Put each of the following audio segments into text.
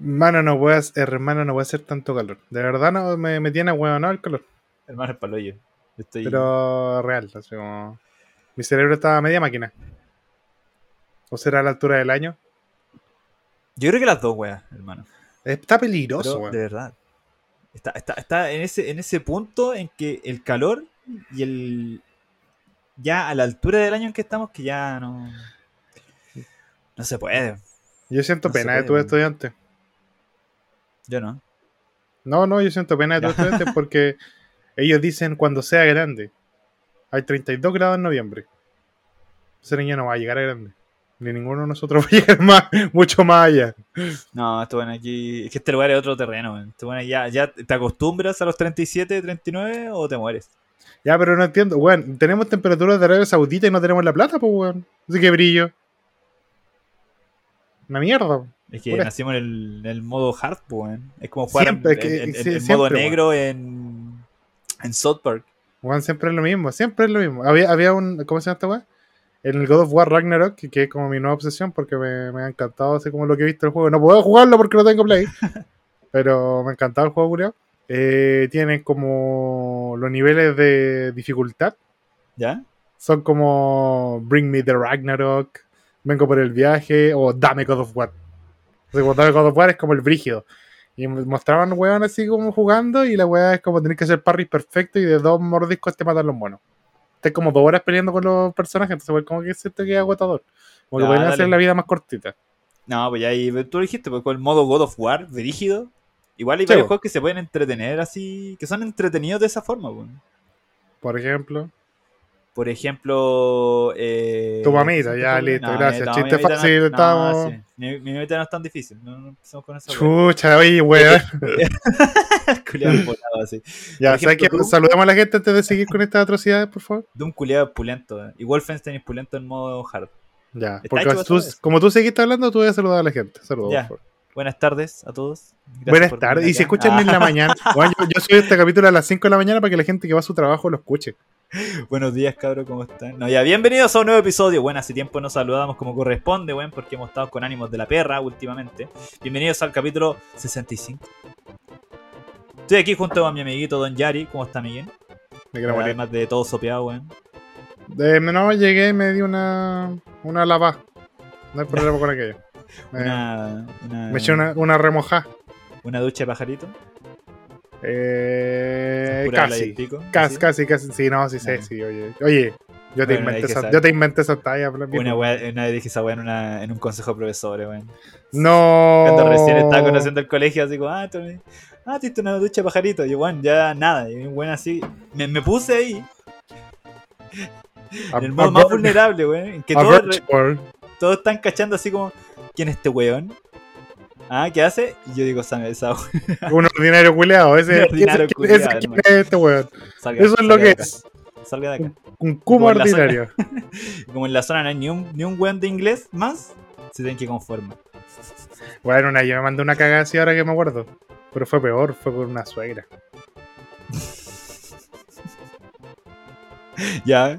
Mano, no puede hacer, hermano, no puede hacer tanto calor. De verdad no me, me tiene huevonado el calor. Hermano, es paloyo. Yo estoy. Pero real, así como. Mi cerebro estaba a media máquina. ¿O será a la altura del año? Yo creo que las dos, weas, hermano. Está peligroso, Pero, weón. de verdad. Está, está, está en, ese, en ese punto en que el calor y el. Ya a la altura del año en que estamos, que ya no. No se puede. Yo siento no pena de tus estudiantes. Yo no. No, no, yo siento pena de Ya. estudiantes porque ellos dicen cuando sea grande. Hay 32 grados en noviembre. Ese niño no va a llegar a grande. Ni ninguno de nosotros va a llegar más, mucho más allá. No, esto bueno aquí. Es que este lugar es otro terreno, weón. Este bueno ya, ya te acostumbras a los 37, 39 o te mueres. Ya, pero no entiendo. Weón, tenemos temperaturas de Arabia Saudita y no tenemos la plata, pues, weón. Así que brillo. Una mierda. Es que nacimos en el, en el modo hard, pues. Es como jugar Siempre, en, que- en- en- sí, en siempre, modo negro en, en South Park. Weón, siempre es lo mismo, siempre es lo mismo. Había, había un. ¿Cómo se llama esta weón? En el God of War Ragnarok, que, que es como mi nueva obsesión porque me, me ha encantado así como lo que he visto el juego. No puedo jugarlo porque no tengo play. pero me ha encantado el juego, curioso. Eh, tiene como los niveles de dificultad. ¿Ya? Son como Bring Me the Ragnarok, Vengo por el viaje o Dame God of War. Dame God of War es como el brígido. Y mostraban weón así como jugando y la weá es como tener que hacer parry perfecto y de dos mordiscos te matan los monos. Estás como dos horas peleando con los personajes, entonces weón, como que se te queda agotador. Como que pueden dale. hacer la vida más cortita. No, pues ya ahí tú lo dijiste, pues con el modo God of War, rígido. Igual hay Sí, varios juegos que se pueden entretener así, que son entretenidos de esa forma, weón. Por ejemplo, Por ejemplo, eh, Tu mamita, ya, listo, gracias. Chiste mi fácil, no, estamos- sí. Mi, mi mamita no es tan difícil, no, no empecemos con esa weón. chucha, oye, weón. Culeado así. Ya, ejemplo, tú- Saludamos a la gente antes de seguir con estas atrocidades, por favor. De un culeado pulento. eh. Y Wolfenstein es pulento en modo hard. Ya, porque tú- eso. como tú seguiste hablando, tú voy a saludar a la gente. Saludos, por favor. Buenas tardes a todos. Gracias Buenas tardes. Y si escuchan en Ah, la mañana, Bueno, yo, yo soy este capítulo a las 5 de la mañana para que la gente que va a su trabajo lo escuche. Buenos días, cabros, ¿cómo están? No, ya, bienvenidos a un nuevo episodio. Bueno, hace tiempo nos saludamos como corresponde, bueno, porque hemos estado con ánimos de la perra últimamente. Bienvenidos al capítulo 65. Estoy aquí junto a mi amiguito Don Yari. ¿Cómo está, Miguel? Me quiero. Además de todo sopeado, weón. Eh, no, llegué y me di una, una lava. No hay problema con aquello. Me, Una, una, me eché una, una remojá. una ducha de pajarito. Eh, casi. Casi, casi, casi. Sí, no, sí sé, Ah. sí, oye. Oye, yo te, Bueno, inventé esa, yo te inventé esa talla. Una, wea- una vez dije esa weá en, una- en un consejo de profesores, weón. No. Cuando recién estaba conociendo el colegio, así como, ah, tú, ah, te una ducha de pajarito. Y yo, bueno, ya nada. Y bueno, así, me, me puse ahí, en el a modo más vulnerable, weón. Que todos, están cachando así como, ¿quién es este weón? Ah, ¿qué hace? Y yo digo, Sam, esa Un ordinario culeado. Ese, Un ordinario ese- culiao, ese- hermano. ¿quién es este weón? salga, Eso es lo que es. Salga de acá. Un Como en zona- ordinario. Como en la zona no hay ni un, ni un weón de inglés más, se tienen que conformar. Bueno, una, yo me mandé una cagada así ahora que me acuerdo. Pero fue peor, fue por una suegra. Ya,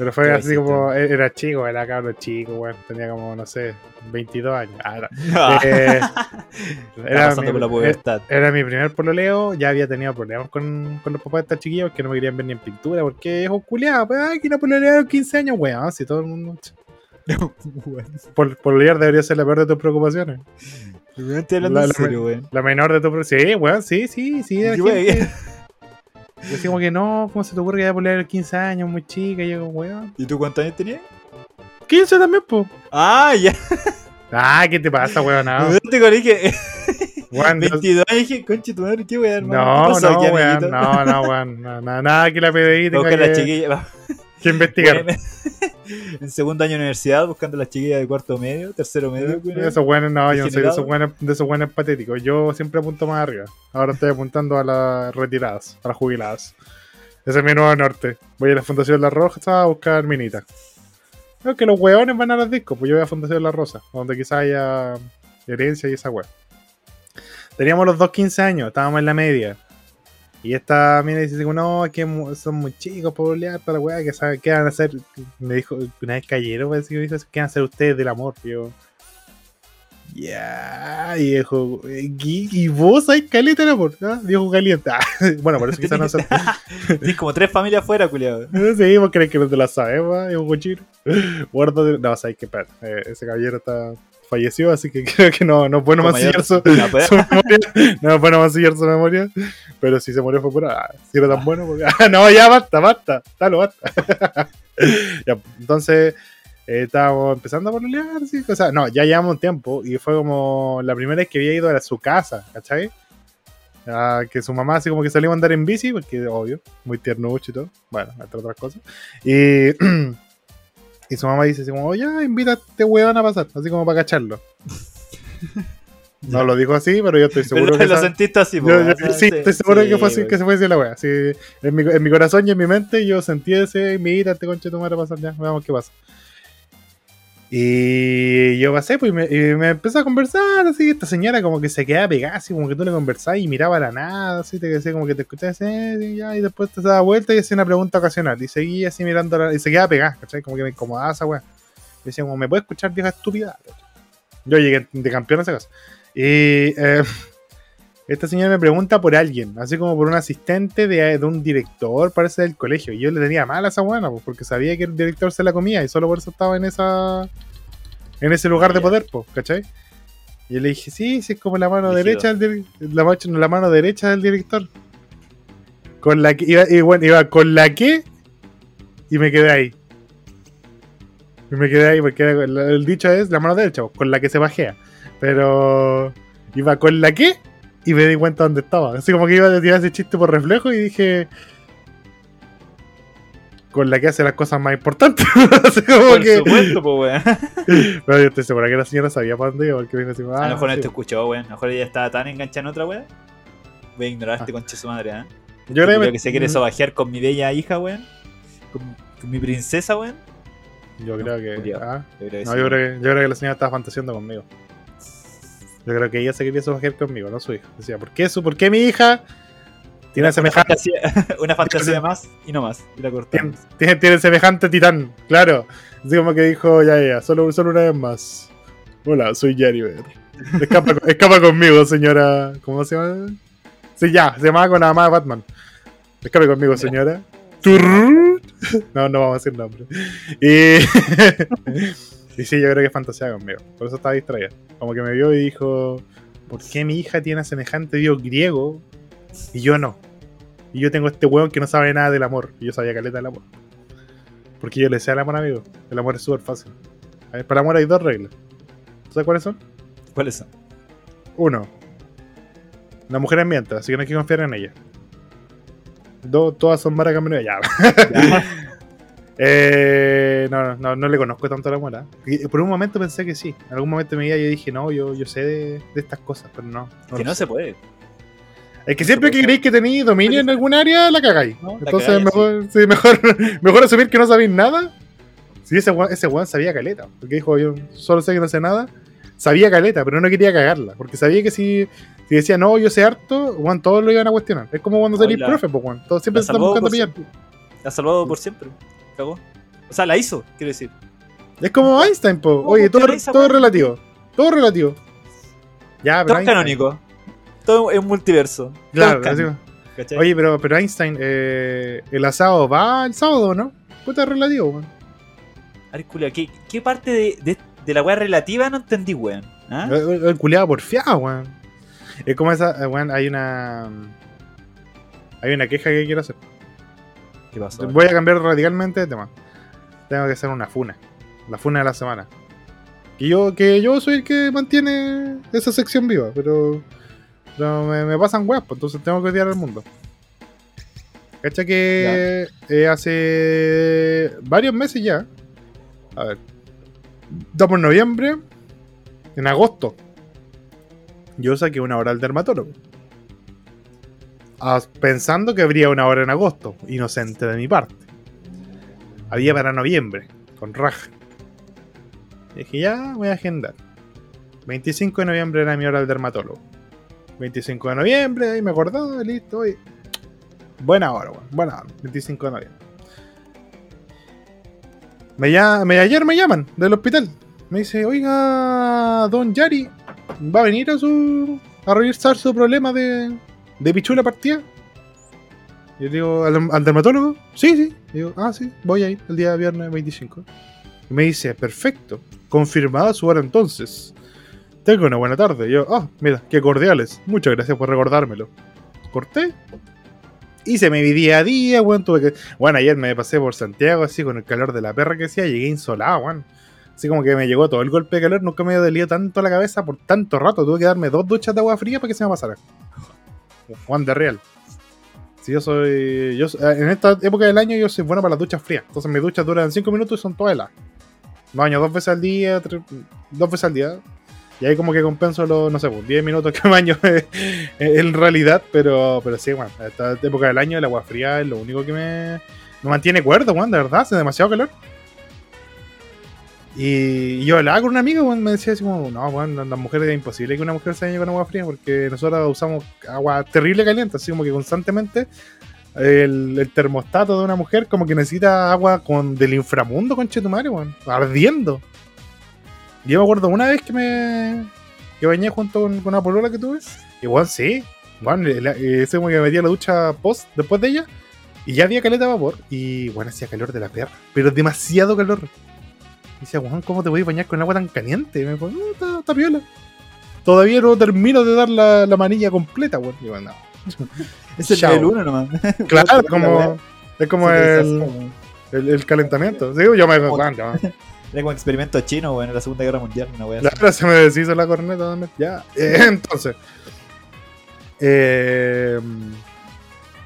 Pero fue ¿Qué así como, e- era chico, era cabro chico, weón. Tenía como, no sé, 22 años. Ah, no. Eh, era mi- por la pubertad. Era mi primer pololeo, ya había tenido problemas con, con los papás de estos chiquillos que no me querían ver ni en pintura, porque es culiado, pues, ay, que no pololearon 15 años, weón, si todo el mundo... Pol, pololear debería ser la peor de tus preocupaciones. Weón, Estoy hablando La- la- serio. La menor de tus preocupaciones. Sí, weón, sí, sí, sí. Yo, gente-. Yo así como que no, ¿cómo se te ocurre que vaya a pololear a los 15 años, muy chica? Y yo como, weón. ¿Y tú cuántos años tenías? 15 también, po. Ah, ya. Ah, ¿qué te pasa, weón? No, Yo te que no- 22 años dije, conche tu madre, qué weón, no, ¿Qué no, aquí, weón, no, no, weón, no, no, nada que la PDI tenga Busca a las que, investigar. En segundo año de universidad, buscando a las chiquillas de cuarto medio, tercero medio. weón. Esos buenos, no, yo no soy de esos buenos, de esos buenos patéticos. Yo siempre apunto más arriba. Ahora estoy apuntando a las retiradas, a las jubiladas. Ese es mi nuevo norte. Voy a la Fundación La Rosa a buscar minitas. Que los hueones van a los discos, pues yo voy a Fundación La Rosa, donde quizás haya herencia y esa hueá. Teníamos los dos 15 años, estábamos en la media. Y esta mina dice, no, que son muy chicos por olear para la weá, que saben qué van a hacer. Me dijo, una vez cayero, parece que me dijo, ¿qué van a hacer ustedes del amor? Y yo, Ya, viejo. eh, ¿Y, y vos hay caleta de amor, ¿ah? Viejo caliente. Ah, bueno, por eso quizás no se. Tienes como tres familias afuera, culiado. Sí, vos crees que no te la sabes, va, es un cochino. Guarda No, sabes que espera, eh, ese caballero está falleció, así que creo que no, no es bueno mancillar su, su memoria. No es bueno mancillar su memoria. Pero si se murió fue por. Ah, si era tan bueno. porque- Ah, no, ya basta, basta. Dalo, basta. ya, entonces. eh, estábamos empezando a pololear, sí. O sea, no, ya llevamos un tiempo y fue como la primera vez que había ido a su casa, ¿cachai? Ah, que su mamá así como que salió a andar en bici, porque obvio, muy tiernucho y todo. Bueno, entre otras cosas. Y, y su mamá dice así como, oye, invita a este weón a pasar, así como para cacharlo. No lo dijo así, pero yo estoy seguro que lo esa- sentiste así, yo- weón. yo- sí, estoy seguro que fue así, que se fue así la wea. Sí, en, mi, en mi corazón y en mi mente yo sentí ese, mira, este conche tu madre pasar ya, veamos qué pasa. Y yo pasé, pues, y me, y empezó a conversar, así, esta señora como que se quedaba pegada, así, como que tú le conversabas y miraba a la nada, así, te decía como que te escuchabas, eh, y, ya, y después te daba vuelta y hacía una pregunta ocasional, y seguía así mirando, la- y se quedaba pegada, ¿cachai? Como que me incomodaba esa wea. Y decía como, ¿me puedes escuchar, vieja estúpida? Yo llegué de campeón a esa casa. Y eh, esta señora me pregunta por alguien, así como por un asistente de, de un director, parece del colegio. Y yo le tenía mal a esa buena, pues, porque sabía que el director se la comía y solo por eso estaba en esa en ese lugar de poder, pues, ¿cachai? Y yo le dije, sí, sí, es como la mano derecha del la, la mano derecha del director. Con la que iba, y bueno, iba con la que y me quedé ahí. Y me quedé ahí porque el, el dicho es la mano derecha, pues, con la que se bajea. Pero iba con la que y me di cuenta dónde estaba. Así como que iba a tirar ese chiste por reflejo y dije. Con la que hace las cosas más importantes. Así como Por que. supuesto, po, weón. Pero yo estoy segura que la señora sabía para dónde iba. Porque vino así, A ah, lo mejor no sí. te escuchó, weón. A lo mejor ella estaba tan enganchada en otra weón. Voy a ignorar a este Ah. conche su madre, ¿eh? Yo Creo que, que, se quiere mm, sobajear con mi bella hija, weón. Con, con mi princesa, weón. Yo creo que. Ah, Yo creo que no, sí, yo creo, que, yo creo que la señora estaba fantaseando conmigo. Yo creo que ella se quería sobajear conmigo, no su hija. Decía, ¿por qué, su, ¿por qué mi hija tiene Una semejante, fantasía, una fantasía más y no más. Y la tiene, cortamos. tiene, tiene semejante titán? Claro. Así como que dijo, ya, ya, solo, solo una vez más. Hola, soy Jariver. Escapa, escapa conmigo, señora. ¿Cómo se llama? Sí, ya, se llamaba con la mamá de Batman. Escape conmigo, señora. No, no vamos a decir nombre. Y, y sí, yo creo que fantasía conmigo. Por eso estaba distraída. Como que me vio y dijo: ¿Por qué mi hija tiene a semejante dios griego y yo no? Y yo tengo este weón que no sabe nada del amor. Y yo sabía caleta del amor. Porque yo le decía al amor, amigo. El amor es súper fácil. A ver, Para el amor hay dos reglas. ¿Sabes cuáles son? ¿Cuáles son? Uno, la mujer es mientras, así que no hay que confiar en ella. Dos, todas son maras camino ya. eh, no, no, no le conozco tanto a la. Y Por un momento pensé que sí. En algún momento mi vida yo dije, no, yo, yo sé de, de estas cosas, pero no. no que no sé. se puede. Es que siempre que creéis que tenéis dominio en algún área, la cagáis. No, la Entonces cagáis, mejor, sí, mejor, mejor asumir que no sabéis nada. Si ese weón, ese weón sabía caleta. Porque dijo, yo solo sé que no sé nada. Sabía caleta, pero no quería cagarla. Porque sabía que si, si decía, no, yo sé harto, weón, todos lo iban a cuestionar. Es como cuando salís y profe, pues, weón. Todos siempre se están buscando pillar. La ha salvado por siempre. Cagó. O sea, la hizo, quiero decir. Es como Einstein, po. Oye, ¿por qué todo, todo es relativo. Todo es relativo. Ya, pero Todo es canónico. Todo es un multiverso. Claro. Oye, pero, pero Einstein, eh, el asado va el sábado, ¿no? Puta relativo, weón. A ver, culia, ¿qué, qué parte de, de, de la weá relativa no entendí, weón? ¿Ah? El, culiado porfiado, weón. Es como esa, eh, weón, hay una. Hay una queja que quiero hacer. ¿Qué pasó? Voy a cambiar radicalmente de tema. Tengo que hacer una funa. La funa de la semana. Y yo, que yo soy el que mantiene esa sección viva, pero. pero me, me pasan weas, pues entonces tengo que odiar al mundo. Cacha que eh, hace varios meses ya. A ver. Estamos en noviembre. En agosto. Yo saqué una hora al dermatólogo. Pensando que habría una hora en agosto. Inocente de mi parte. Había para noviembre. Con raja. Y dije, ya voy a agendar. 25 de noviembre era mi hora al dermatólogo. 25 de noviembre, ahí me acordaba, listo. y- Buena hora, weón. Buena hora. 25 de noviembre. Me, me, ayer me llaman del hospital. Me dice, oiga, don Yari, ¿Va a venir a su. a revisar su problema de. De pichula partida? Yo digo, ¿al, dermatólogo? Sí, sí. Y digo, ah, sí, voy a ir el día viernes 25. Y me dice, perfecto, confirmada su hora entonces. Tengo una buena tarde. Y yo, ah, mira, qué cordiales. Muchas gracias por recordármelo. Corté. Hice mi día a día, weón. Tuve que. Bueno, ayer me pasé por Santiago así con el calor de la perra que hacía. Llegué insolado, weón. Así como que me llegó todo el golpe de calor. Nunca me dolido tanto la cabeza por tanto rato. Tuve que darme dos duchas de agua fría para que se me pasara. Juan de Real. Si yo soy. Yo, en esta época del año yo soy bueno para las duchas frías. Entonces mis duchas duran 5 minutos y son todas heladas. Me baño dos veces al día, dos veces al día. Y ahí como que compenso los, no sé, pues, 10 minutos que baño eh, en realidad. Pero, pero sí, bueno, esta época del año el agua fría es lo único que me, me mantiene cuerdo, weón, de verdad, hace demasiado calor. Y yo hablaba con una amiga, weón, me decía así como, no, weón, las mujeres es imposible que una mujer se bañe con agua fría porque nosotros usamos agua terrible caliente, así como que constantemente el, el termostato de una mujer como que necesita agua con del inframundo, conche tu madre, weón, ardiendo. Yo me acuerdo una vez que me que bañé junto con, con una polola que tuve, y weón, sí, el- eh, ese como que me metía a la ducha post después de ella, y ya había caleta de vapor, y bueno, hacía calor de la perra, pero demasiado calor. Y decía, weón, ¿cómo te voy a bañar con agua tan caliente? Y me dijo, no, está, está piola. Todavía no termino de dar la, la manilla completa, weón. Y yo, no. Es el nivel 1 nomás. Claro, como, es como el, el, el calentamiento. Sí, yo me weón, ya. Era como experimento chino, weón, en la Segunda Guerra Mundial, una wea. Claro, se me deshizo la corneta también. Ya. Eh, entonces. eh,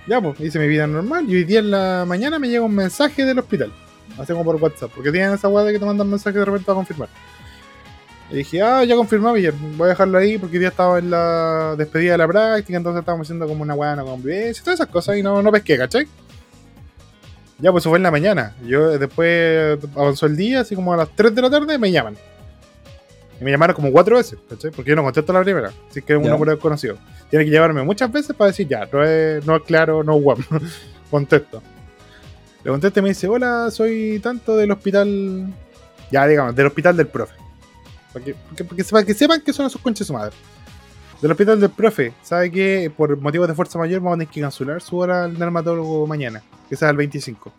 ya, pues, hice mi vida normal. Y hoy día en la mañana me llega un mensaje del hospital. Así como por WhatsApp. Porque tienen esa weá de que te mandan mensajes de repente para confirmar. Y dije, ah, ya confirmado, bien. Voy a dejarlo ahí porque hoy día estaba en la despedida de la práctica. Entonces estábamos haciendo como una weá no convivencia. Todas esas cosas. Y no, no pesqué, ¿cachai? Ya, pues eso fue en la mañana. Yo eh, después avanzó el día, así como a las 3 de la tarde, me llaman. Y me llamaron como cuatro veces, ¿cachai? Porque yo no contesto la primera. Así que es un Ya. número desconocido. Tiene que llamarme muchas veces para decir ya, no es, no es claro, no es guapo. contesto. Le contesto y me dice, hola, soy tanto del hospital. Ya, digamos, del hospital del profe. Para que, sepan, que sepan que son esos conches su madre. Del hospital del profe, ¿sabe que por motivos de fuerza mayor vamos a tener que cancelar su hora al dermatólogo mañana? Que sea el 25.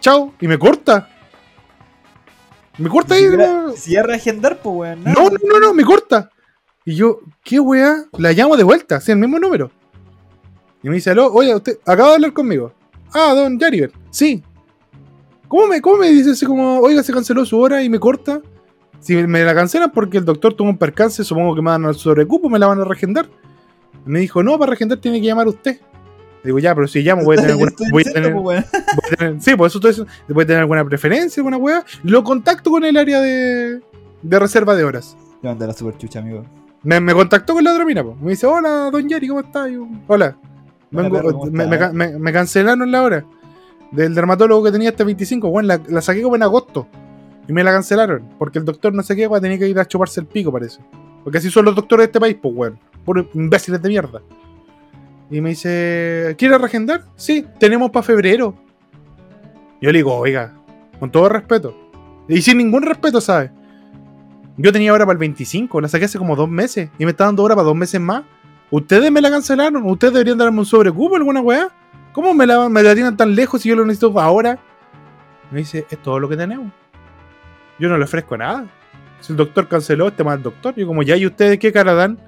Chao, y me corta. Me corta ahí. Si ya reagendar, pues weón. no, no, no, no, me corta. Y yo, ¿qué weá? La llamo de vuelta, así el mismo número. Y me dice, aló, oye, usted acaba de hablar conmigo. Ah, don Jariber, sí. ¿Cómo me, ¿Cómo me dice así como, oiga, se canceló su hora y me corta? Si me la cancelan porque el doctor tuvo un percance, supongo que me van al sobrecupo, me la van a regendar. Me dijo, no, para regendar tiene que llamar usted. Digo, ya, pero si llamo voy a tener alguna... Voy a tener, pues, weón. voy a tener- sí, por eso estoy diciendo, voy a tener alguna preferencia, alguna weá. Lo contacto con el área de, de reserva de horas. Mandé la super chucha, amigo. Me, me contactó con la otra mina, po. me dice, hola, don Jerry, ¿cómo estás? Hola. ¿Cómo me, me me- me cancelaron la hora del dermatólogo que tenía hasta 25. Bueno, la, la saqué como en agosto y me la cancelaron porque el doctor no sé qué, tenía que ir a chuparse el pico, parece. Porque así son los doctores de este país, pues, weón. Puros imbéciles de mierda. Y me dice, ¿quiere reagendar? Sí, tenemos para febrero. Yo le digo, oiga, con todo respeto. Y sin ningún respeto, ¿sabes? Yo tenía hora para el 25, la saqué hace como dos meses y me está dando hora para dos meses más. Ustedes me la cancelaron, ustedes deberían darme un sobrecupo, alguna weá. ¿Cómo me la, me tiran tan lejos si yo lo necesito ahora? Me dice, es todo lo que tenemos. Yo no le ofrezco nada. Si el doctor canceló, este el doctor. Yo como, ya, ¿y ustedes qué cara dan?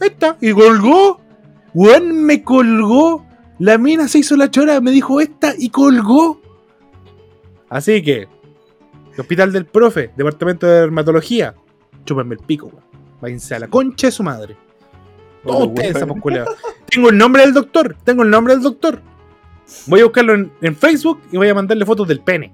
Esta, y colgó. Weón, me colgó. La mina se hizo la chora, me dijo esta y colgó. Así que, hospital del profe, departamento de dermatología, chúpenme el pico, weón. Váyanse a la concha de su madre. Todos ustedes, culiados. Tengo el nombre del doctor, tengo el nombre del doctor. Voy a buscarlo en, en Facebook y voy a mandarle fotos del pene.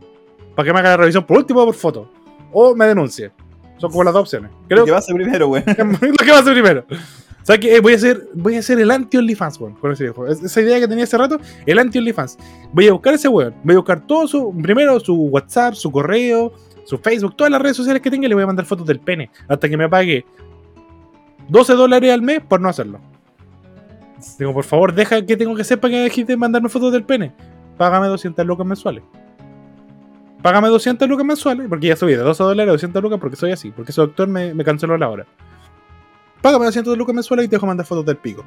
Para que me haga la revisión por último por foto. O me denuncie. Son como las dos opciones. Creo ¿Qué vas a primero, weón? lo que va a hacer primero. O sea que eh, voy a hacer, voy a hacer el anti-OnlyFans, weón. Con ese viejo. Es- Esa idea que tenía hace rato, el anti-OnlyFans. Voy a buscar ese weón. Voy a buscar todo su. Primero su WhatsApp, su correo, su Facebook, todas las redes sociales que tenga y le voy a mandar fotos del pene. Hasta que me pague 12 dólares al mes por no hacerlo. Digo, por favor, deja que tengo que hacer para que dejes de mandarme fotos del pene. Págame 200 lucas mensuales. Págame 200 lucas mensuales, porque ya subí de 12 dólares a 200 lucas porque soy así, porque ese doctor me, me canceló la hora. Págame 200 lucas mensuales y te dejo mandar fotos del pico.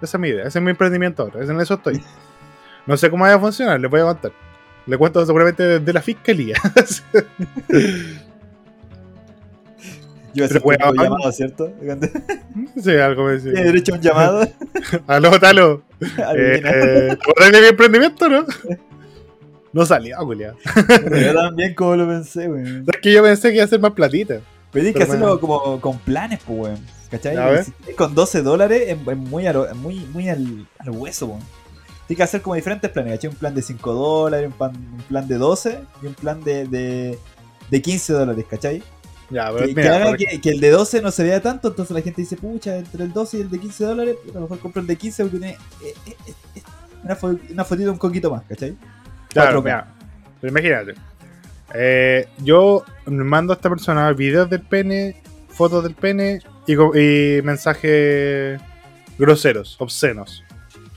Esa es mi idea, ese es mi emprendimiento ahora, en eso estoy. No sé cómo vaya a funcionar, les voy a contar. Le cuento seguramente desde la fiscalía. Yo a un llamado, ¿cierto? sí, algo me decía. ¿Tiene derecho a un llamado? Aló, talo. Eh, Adivina. eh, ¿tú arreglas mi emprendimiento, no? No salió, culiao. Yo también como lo pensé, weón. Es que yo pensé que iba a ser más platita. Pero tienes que hacerlo me- como con planes, pues, weón. ¿Cachai? Si con 12 dólares es, muy, a lo- muy, muy al, al hueso, weón. Tienes que hacer como diferentes planes, ¿cachai? Un plan de 5 dólares, un plan, un plan de 12 y un plan de, de, de 15 dólares, ¿cachai? Ya, pero Que, que mira, haga por- que, que el de 12 no se vea tanto, entonces la gente dice, pucha, entre el 12 y el de 15 dólares, a lo mejor compro el de 15 porque tiene eh, eh, eh, una, fo- una fotito un coquito más, ¿cachai? Claro, 4K. mira. Pero imagínate. Yo mando a esta persona videos del pene, fotos del pene y, mensajes groseros, obscenos.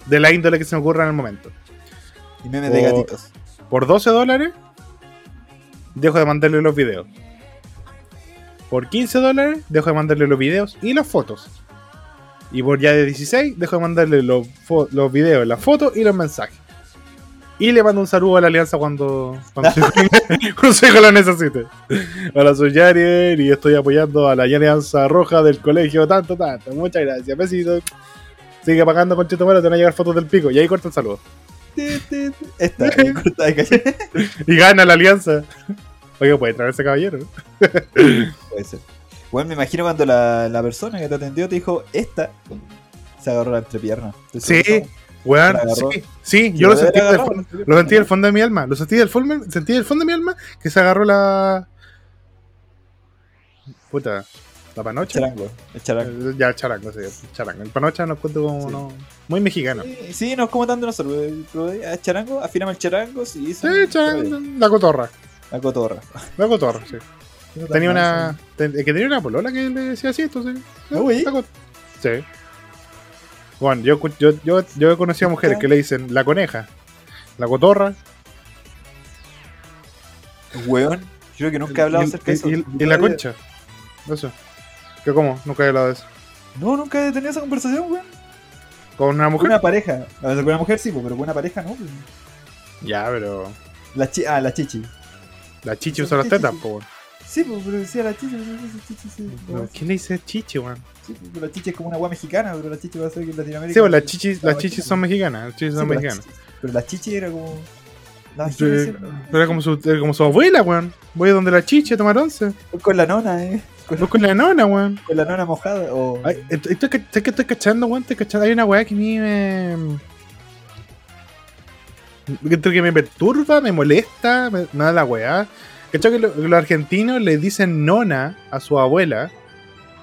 De la índole que se me ocurra en el momento. Y memes de O- gatitos. Por 12 dólares, dejo de mandarle los videos. Por 15 dólares, dejo de mandarle los videos y las fotos. Y por ya de 16, dejo de mandarle los, los videos, las fotos y los mensajes. Y le mando un saludo a la alianza cuando, cuando, su, hijo lo necesite. Hola, soy Yariel y estoy apoyando a la alianza roja del colegio. Tanto, tanto. Muchas gracias. Besitos. Sigue pagando con Cheto te van a llegar fotos del pico. Y ahí corta el saludo. Esta, eh, corta. Y gana la alianza. Oiga, puede traer ese caballero. Puede ser. Bueno, me imagino cuando la, la persona que te atendió te dijo, esta, se agarró la entrepierna. Sí, weón, sí, sí, yo lo sentí, del, lo sentí del fondo de mi alma, lo sentí del fondo, sentí del fondo de mi alma que se agarró la... Puta, la panocha. Charango, el charango. Eh, Ya, charango, sí, charango. El panocha nos cuento como Sí. no, muy mexicano. Sí, sí, no es como tanto nosotros. eh, pero, eh, charango, afíname el charango, sí, Sí, charango, la cotorra, La cotorra. la cotorra, sí. Tenía una... ten- que tenía una polola que le decía así, entonces... Uy. la cot- Sí. Bueno, yo, yo, yo, yo he conocido a mujeres que le dicen la coneja, la cotorra Weón, creo que nunca he hablado y, acerca de eso. y- y la concha. Eso. ¿Qué cómo? Nunca he hablado de eso. No, nunca he tenido esa conversación, weón. ¿Con una Con mujer? una pareja. Con una mujer sí, pero con una pareja no. Ya, pero. La chi ah, la chichi. La chichi usa las tetas, po. weón. Sí, pues, pero decía la chichi, pero ¿Quién le dice chichi, weón? Sí, pues, pero la chichi es como una agua mexicana, pero la chichi va a ser que en Latinoamérica. Sí, pues las chichis, La las chichis chichi. son mexicanas. Las chichis son pues, la mexicanas. Pero la chichi era como. La sí, Era como su, era como su abuela, weón. Voy a donde la chichi a tomar once. Con la nona, eh. Con, Voy con la nona, weón. con la nona mojada. O... Ay, estoy, estoy, estoy cachando, weón. Estoy cachando. Hay una weá que a mí me. Entre que me perturba, me molesta, me, me da la weá. ¿Cachai que lo- los argentinos le dicen nona a su abuela?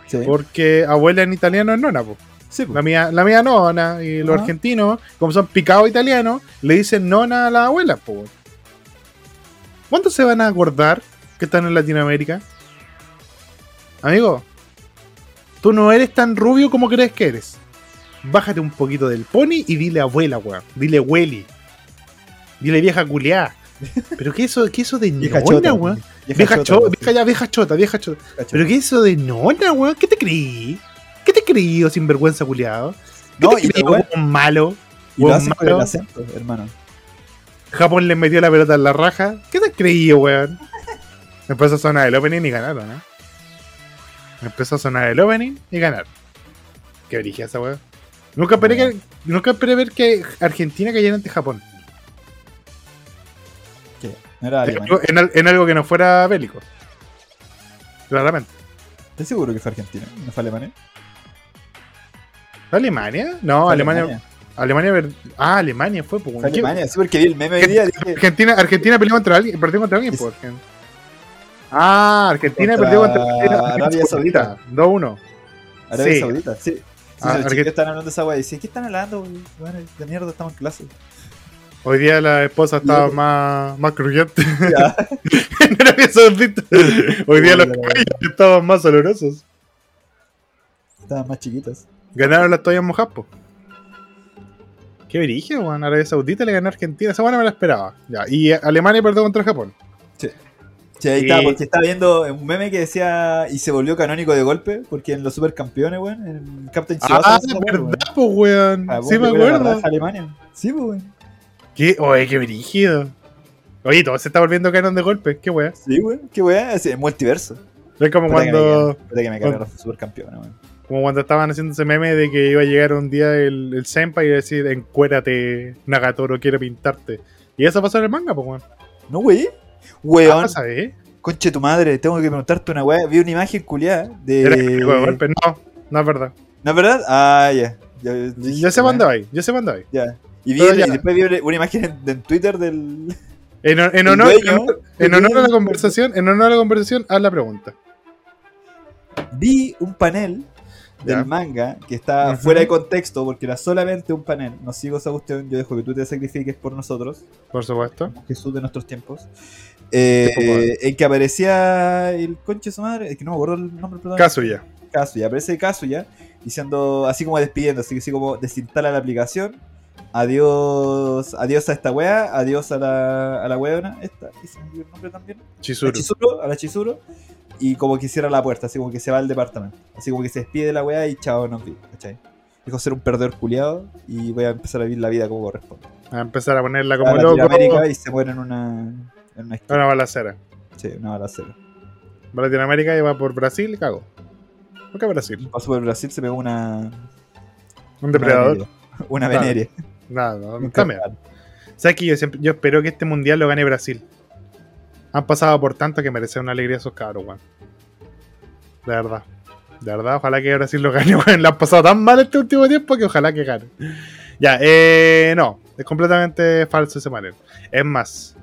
sí. Porque abuela en italiano es nona, po. Sí. La mía, la mía nona. Y los argentinos, como son picados italianos, le dicen nona a la abuela, po. ¿Cuándo se van a acordar que están en Latinoamérica? Amigo, tú no eres tan rubio como crees que eres. Bájate un poquito del pony y dile abuela, weón. Dile Welly. Dile vieja culiá. Pero qué eso, qué eso de Vieja nona, weón. Vieja Vieja chota, vieja, ya, vieja chota, vieja chota. Vieja. Pero qué eso de nona, weón. ¿Qué te creí? ¿Qué te creí, oh, sinvergüenza culiado? ¿Qué No, te y creí, weón malo? Y lo hacen con el malo. acento, hermano. Japón le metió la pelota en la raja. ¿Qué te creí, weón? Empezó a sonar el opening y ganaron, ¿eh? Empezó a sonar el opening y ganaron. Qué origen esa weón. Nunca esperé, que, nunca esperé ver que Argentina cayera ante Japón. No era En Alemania. algo, en en algo que no fuera bélico. Claramente. ¿Estás seguro que fue Argentina? ¿No fue Alemania? ¿Fue Alemania? No, Alemania. Alemania. ver- ah, Alemania fue. pues, Fue ¿qué- Alemania, sí, porque vi el meme hoy día. Dije, Argentina, Argentina peleó contra alguien, perdió contra alguien, Es- por ejemplo. Ah, Argentina Contra perdió contra Arabia Saudita. 2-1. Arabia Sí. Saudita, sí. Sí, Ah, los están hablando de esa weá. Dice, ¿qué están hablando? Bueno, de mierda estamos en clase. Hoy día la esposa estaba más, más crujiente Ya. en Arabia Saudita. Hoy día los la cabellos estaban más olorosos. Estaban más chiquitas. Ganaron las toallas mojadas, po. Qué virigio, weón. Arabia Saudita le ganó a Argentina. Esa buena me la esperaba. Ya. Y Alemania perdió contra Japón. Sí, ahí Y- está, porque estaba viendo un meme que decía y se volvió canónico de golpe, porque en los supercampeones, weón, en Captain Ah, Tsubasa, weá, verdad, weón. pues, weón. Ah, Sí, me acuerdo. Alemania. Sí, pues, weón. ¿Qué? Oye, qué brígido. Oye, todo se está volviendo canon de golpe. Qué weón. Sí, weón. Qué weá, es el multiverso. Es como Puta que me cuando, puta que me cuando- los supercampeones, weón. como cuando estaban haciendo ese meme de que iba a llegar un día el, el Senpai y decir, encuérate, Nagatoro quiere pintarte. Y eso pasó en el manga, pues, weón. No, wey. Ah, Weón, ¿sabes? conche tu madre, tengo que preguntarte una weá. Vi una imagen culiada de. Era el golpe. No, no es verdad. ¿No es verdad? Ah, ya. Ya, Yo sé dónde va. Yo sé dónde va. Ya. Y, vi, después vi una imagen en, en Twitter del. En, honor, dueño, en honor a la conversación, en honor a la conversación, haz la pregunta. Vi un panel del Ya. manga que está fuera de contexto porque era solamente un panel. No sigo esa cuestión, yo dejo que tú te sacrifiques por nosotros, Por supuesto. Jesús de nuestros tiempos. Eh, en que aparecía el conche de su madre, es que no me acuerdo el nombre protagonista. Kazuya. Kazuya, aparece Kazuya diciendo, así como despidiendo, así que así como desinstala la aplicación. Adiós, adiós a esta wea, adiós a la, a la weona, esta, y se me olvidó el nombre también. A Chizuru. Chizuru, a la Chizuru, y como que cierra la puerta, así como que se va al departamento. Así como que se despide de la wea y chao, nos vi, ¿cachai? Dijo ser un perdedor culiado y voy a empezar a vivir la vida como corresponde. A empezar a ponerla a como loco. Latinoamérica y se muere en una, en una esquina. Una balacera. Sí, una balacera. Va a Latinoamérica y va por Brasil y cago. ¿Por qué Brasil? Pasó por Brasil, se pegó una. Un depredador. Una veneria. Nada, no, Un también. carnal. ¿Sabes que yo, siempre, yo espero que este mundial lo gane Brasil? Han pasado por tanto que merece una alegría esos cabros, weón. De verdad. De verdad, ojalá que Brasil lo gane, weón. Le han pasado tan mal este último tiempo que ojalá que gane. Ya, eh, no. Es completamente falso ese panel. Es más,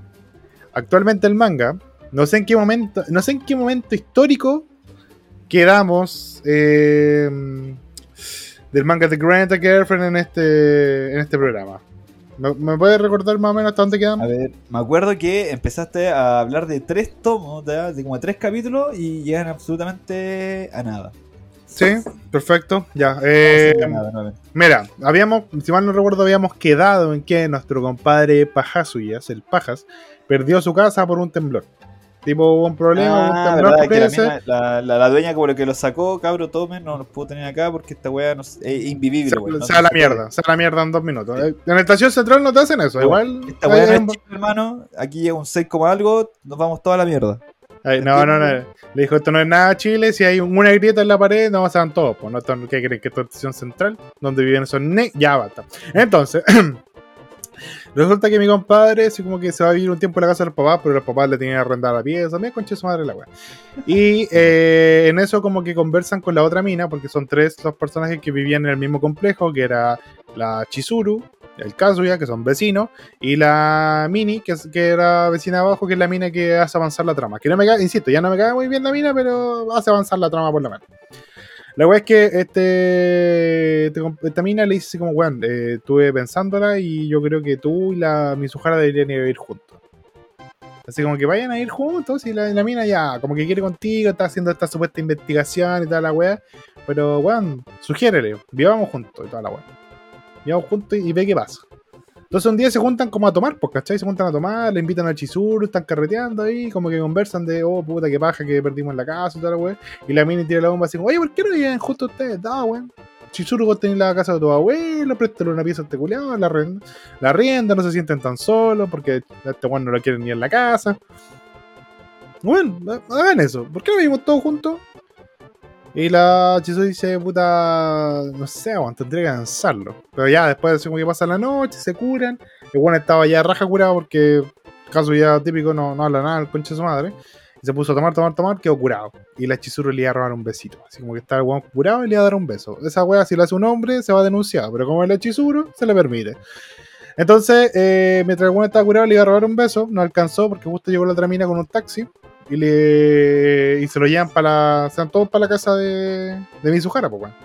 actualmente el manga, no sé en qué momento, no sé en qué momento histórico quedamos eh, del manga de Grant a Girlfriend en este, en este programa. ¿Me, me puedes recordar más o menos hasta dónde A quedamos? ver, me acuerdo que empezaste a hablar de tres tomos, de, de como tres capítulos y llegan absolutamente a nada. Sí, perfecto. Ya. eh, No, a nada, nuevamente. mira, habíamos, si mal no recuerdo, habíamos quedado en que nuestro compadre Pajasuyas, el Pajas, perdió su casa por un temblor. Tipo, hubo un problema, Ah, un temblor, verdad, que la, mina- la, la- la dueña como lo que lo sacó, cabro, tomen, no los puedo tener acá porque esta weá no es, invivible, Se, no se a la mierda, se a la mierda en dos minutos. En la estación central no te hacen eso, igual. Esta weá no es chip, hermano, aquí llega un 6 como algo, nos vamos toda a la mierda. Ay, no, no, no. Le dijo, esto no es nada Chile, si hay una grieta en la pared, no se van todos. Pues, ¿no? Esto- ¿Qué creen? ¿Que esto es estación central? Donde viven esos ne... Ya basta. Entonces, resulta que mi compadre, así como que se va a vivir un tiempo en la casa de los papás, pero los papás le tenían arrendada la pieza, me conche su madre la weá. Y eh, en eso como que conversan con la otra mina, porque son tres los personajes que vivían en el mismo complejo, que era la Chizuru, el Kazuya, que son vecinos, y la Mini, que, es- que era vecina abajo, que es la mina que hace avanzar la trama. Que no me cae, insisto, ya no me cae muy bien la mina, pero hace avanzar la trama por lo menos. La weá es que este, este esta mina le dice como, weón, eh, estuve pensándola y yo creo que tú y la Mizuhara deberían ir juntos. Así como que vayan a ir juntos y la, la mina ya, como que quiere contigo, está haciendo esta supuesta investigación y toda la weá. Pero weón, sugiérele, vivamos juntos y toda la weá. Vivamos juntos y, y ve qué pasa. Entonces un día se juntan como a tomar, pues, ¿cachai? Se juntan a tomar, le invitan al Chizuru, están carreteando ahí, como que conversan de, oh, puta, qué paja que perdimos en la casa y toda la weá. Y la mini tira la bomba así oye, ¿por qué no viven justo ustedes? Da, weón. Chizuru, vos tenés la casa de tu abuelo, préstale una pieza a este culiado, la la rienda, no se sienten tan solos porque este weón no lo quieren ni en la casa. Bueno, hagan eso. ¿Por qué no vivimos todos juntos? Y la Chizuru dice, puta, no sé, weón, tendría que lanzarlo. Pero ya, después como que pasa la noche, se curan. El weón estaba ya raja curado porque, caso ya típico, no, no habla nada, el conche de su madre. Y se puso a tomar, tomar, tomar, quedó curado. Y la Chizuru le iba a robar un besito. Así como que estaba el weón curado y le iba a dar un beso. Esa wea, si lo hace un hombre, se va a denunciar. Pero como es la Chizuru, se le permite. Entonces, eh, mientras el weón estaba curado, le iba a robar un beso. No alcanzó porque justo llegó la otra mina con un taxi. Y, le, y se lo llevan para la. Se van todos para la casa de, de Mizuhara, pues, weón.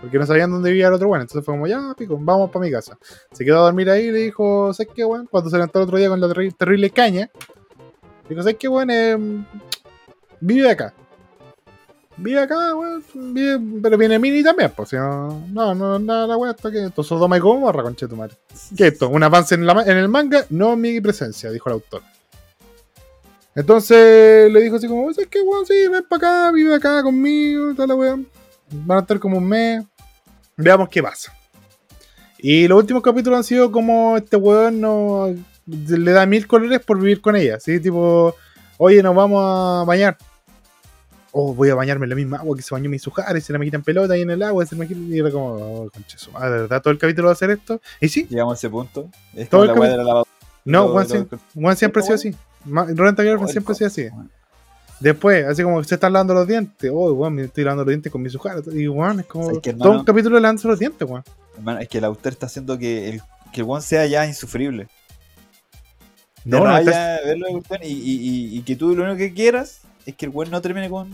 Porque no sabían dónde vivía el otro weón. Entonces fue como, ya, pico, vamos para mi casa. Se quedó a dormir ahí y le dijo, ¿sabes qué, weón? Cuando se levantó el otro día con la terri- terrible caña, dijo, ¿sabes qué, weón? Eh, vive acá. vive acá, weón. pero viene Mini también, pues. no, no, no, nada, la weá, esto que esto, Sodoma y Gomorra, conche tu madre. ¿Qué es esto? ¿Un avance en, la en el manga? No mi presencia, dijo el autor. Entonces le dijo así como, ¿sabes qué, weón? Sí, ven para acá, vive acá conmigo, tal la weá. Van a estar como un mes. Veamos qué pasa. Y los últimos capítulos han sido como este weón no le da mil colores por vivir con ella. ¿sí? Tipo, oye, nos vamos a bañar. Oh, voy a bañarme en la misma agua que se bañó mi sujar y se la me quitan pelota ahí en el agua. Se me quitan- y era como, oh, conche su madre, ¿de verdad todo el capítulo va a hacer esto? Y sí, Llegamos a ese punto. Es Todo el la cami- weá de la lavadora. no, Juan siempre ha sido así. Renta Girlfriend Oh, siempre ha sido así. Después, así como se están lavando los dientes. Oh, weón, me estoy lavando los dientes con mi sujar. Y weón, es como ¿Sabes qué, todo un capítulo lavándose los dientes, weón. Hermano, es que el autor está haciendo que el, que el sea ya insufrible. No, No, no, estás- verlo de y, y, y, y que tú lo único que quieras es que el weón no termine con.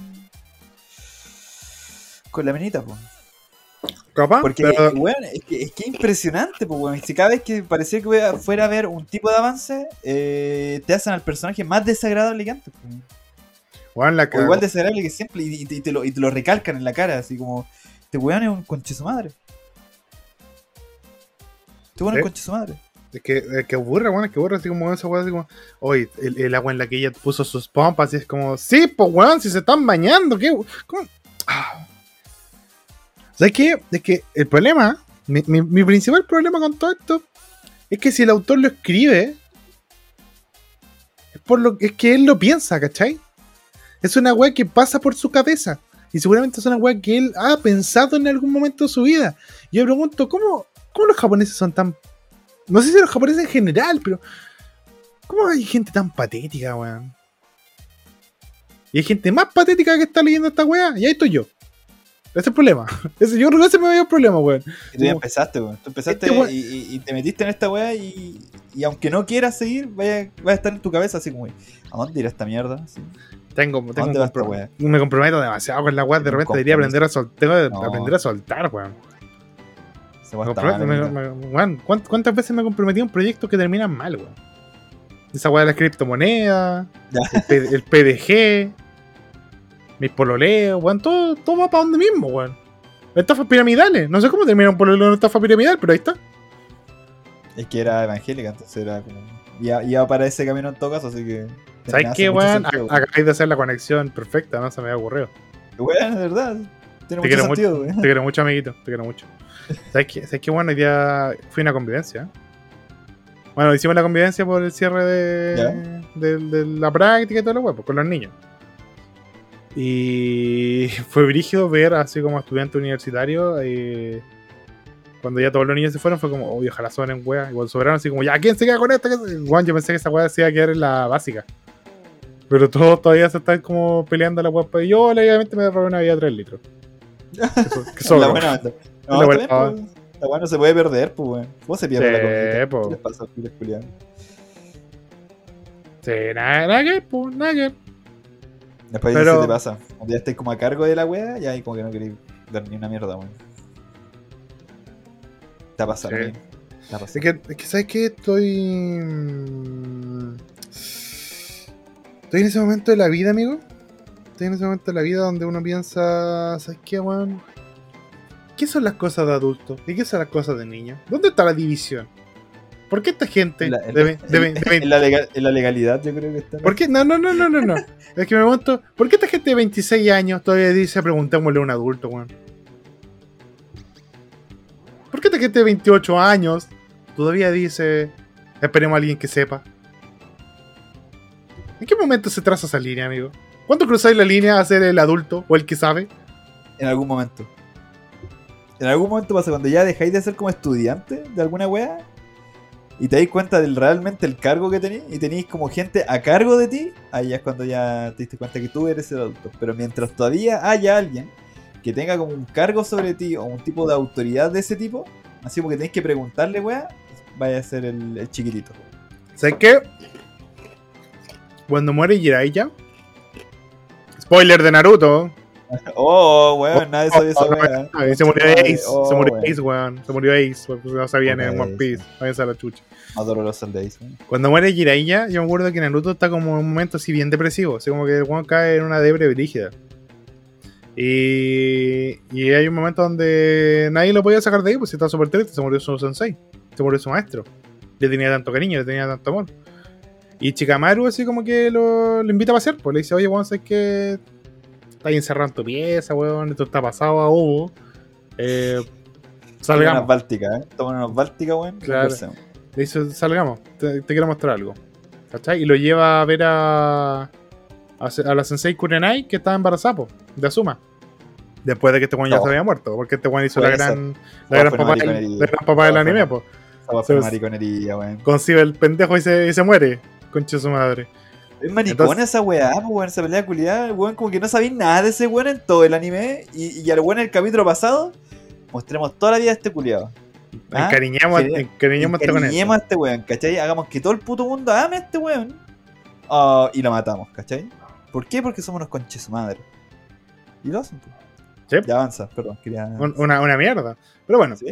con la menita, po. Capaz, Porque, pero- weón, es que es que impresionante, pues, weón. Si cada vez que parecía que fuera- a haber un tipo de avance, eh, te hacen al personaje más desagradable que antes, la O igual desagradable que siempre, y, y te, lo, y te lo recalcan en la cara, así como, este weón es un conche su madre. Este weón es un conche su madre. Es que, es que aburre, weón, es que aburre así como esa weón, así como, oye, el, el agua en la que ella puso sus pompas, y es como, sí, pues weón, si se están bañando, ¿qué? ¿Cómo? Ah. ¿Sabes qué? Es que el problema, mi, principal problema con todo esto, es que si el autor lo escribe, es, por lo, es que él lo piensa, ¿cachai? Es una weá que pasa por su cabeza. Y seguramente es una weá que él ha pensado en algún momento de su vida. Y yo pregunto, ¿cómo, cómo los japoneses son tan no sé si los japoneses en general, pero. ¿Cómo hay gente tan patética, weón? Y hay gente más patética que está leyendo esta weá. Y ahí estoy yo. Ese es el problema. Ese, yo creo que ese me dio el problema, weón. Y tú ya empezaste, weón. Tú empezaste Este weón- y, y- y te metiste en esta weá y, y aunque no quieras seguir, vaya, va a estar en tu cabeza así como, ¿a dónde irá esta mierda? Así. Tengo, tengo dónde un va esta compro- weá? me comprometo demasiado con la weá. De un repente debería aprender a soltar. Tengo que No. aprender a soltar, weón. Esa Me weá está comprometo- mal, me- weón. me- weón, ¿cuánt- ¿Cuántas veces me comprometí en proyectos que terminan mal, weón? Esa weá de las criptomonedas, el PDG, mis pololeos, weón, todo, todo va para donde mismo, weón. Estafas piramidales. No sé cómo termina un pololeo en una estafa piramidal, pero ahí está. Es que era evangélica, entonces era como. Iba, iba para ese camino en todo caso, así que. ¿Sabes qué, weón? Acabáis de hacer la conexión perfecta, ¿no? Se me había ocurrido. Weón, de verdad. Tiene Te mucho sentido, mucho, weón. te quiero mucho, amiguito. Te quiero mucho. ¿Sabes qué? ¿Sabes qué, bueno? Hoy día fui a una convivencia. Bueno, hicimos la convivencia por el cierre de, Ya. de, de la práctica y todo lo huevo, con los niños. Y fue brígido ver, así como estudiante universitario, eh, cuando ya todos los niños se fueron, fue como, uy, ojalá sobren weas. Igual sobraron así como, ya, ¿quién se queda con esta? Juan, yo pensé que esa wea se iba a quedar en la básica. Pero todos todavía se están como peleando la wea. Y yo, obviamente, me robé una vida de 3 litros. Que, so- La buena onda. No, La buena pues. La no se puede perder, pues, weón. ¿Cómo se pierde Sí, la comida? po. ¿Qué les pasa a los culiados? Sí, nada, nada que pues, nada que. Después Pero- se te pasa. Cuando ya estés como a cargo de la wea, ya ahí como que no querés dar ni una mierda, weón. Te ha pasado, Sí. Te ha pasado. Es que, es que ¿sabes qué? Estoy. mm, Estoy en ese momento de la vida, amigo. Estoy en ese momento de la vida donde uno piensa, ¿sabes qué, weón? ¿Qué son las cosas de adultos? ¿Y qué son las cosas de niños? ¿Dónde está la división? ¿Por qué esta gente En la- en, legal- en la legalidad, yo creo que está. ¿Por qué? No, no, no, no, no, no. Es que me pregunto, ¿por qué esta gente de 26 años todavía dice preguntémosle a un adulto, weón? ¿Por qué esta gente de 28 años todavía dice esperemos a alguien que sepa? ¿En qué momento se traza esa línea, amigo? ¿Cuándo cruzáis la línea a ser el adulto o el que sabe? En algún momento. En algún momento pasa cuando ya dejáis de ser como estudiante de alguna wea y te dais cuenta del realmente el cargo que tenéis y tenéis como gente a cargo de ti, ahí es cuando ya te diste cuenta que tú eres el adulto. Pero mientras todavía haya alguien que tenga como un cargo sobre ti o un tipo de autoridad de ese tipo, así como que tenéis que preguntarle, wea, vaya a ser el, el chiquitito. ¿Sabes qué? Cuando muere Jiraiya. Spoiler de Naruto. Oh, weón, nadie sabe esa wea. Ah, se murió Ace. Oh, se murió. Ace, weón. Se murió Ace. pues, No sabían en One Piece. Váyanse a la chucha. Más doloroso el de Ace, weón. Cuando muere Jiraiya, yo me acuerdo que Naruto está como en un momento así bien depresivo. Así como que el weón cae en una debre brígida. Y, y hay un momento donde nadie lo podía sacar de ahí, pues si estaba súper triste, se murió su sensei, se murió su maestro. Le tenía tanto cariño, le tenía tanto amor. Y Chikamaru así como que lo, lo invita a pasear, pues le dice, oye, weón, sabes que estás encerrado en tu pieza, weón, esto está pasado a Hugo. Eh, Toma salgamos. unas bálticas, ¿eh? Toma unas bálticas, weón. Claro. Le dice, salgamos, te, te quiero mostrar algo. ¿Cachai? Y lo lleva a ver a, a, a la sensei Kurenai que estaba embarazada, po, de Asuma. Después de que este weón ya No. se había muerto, porque este weón hizo la gran, la gran papá, la gran papá del fue anime, pues. Mariconería, weón. Concibe el pendejo y se, y se muere. Concha de su madre. Es maricona Entonces- esa weá, pues, weón, esa pelea culiada, weón, como que no sabía nada de ese weón en todo el anime. Y, y al weón en el capítulo pasado, mostremos toda la vida de este culiado. ¿Ah? Encariñamos, Sí. encariñamos con Encariñemos eso. a este weón, ¿cachai? Hagamos que todo el puto mundo ame a este weón. Ah, y lo matamos, ¿cachai? ¿Por qué? Porque somos unos conches su madre. Y lo hacen, pues. Sí. Ya avanza, perdón, quería. Un- Una, una mierda. Pero bueno, ¿Sí?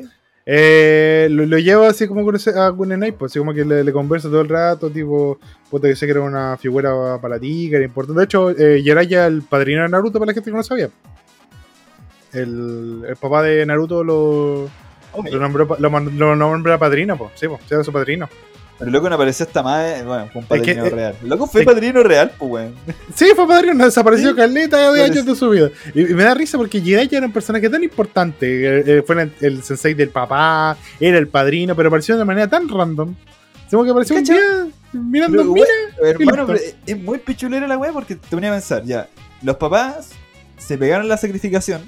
Eh, lo, lo llevo así como con ese- a Kunenai, pues así como que le, le converso todo el rato, tipo, puta que sé que era una figura para ti, que era importante. De hecho, eh, Jiraiya, el padrino de Naruto, para la gente que no sabía. El, el papá de Naruto lo, lo nombró, lo, lo nombra padrino, pues, sí, pues, era su padrino. Pero loco no apareció esta madre, bueno, fue un Es que, padrino eh, real. Loco fue padrino real, pues weón. Sí, fue padrino, desapareció Sí. caleta de años de su vida. Y, y me da risa porque Jiraiya era un personaje tan importante. eh, eh, fue el, el sensei del papá, era el padrino, pero apareció de manera tan random. Como que apareció un ¿Cachai? día mirando, Pero, mira, Hermano, pero es- es muy pichulera la weá porque te ponía a pensar, ya, los papás se pegaron la sacrificación,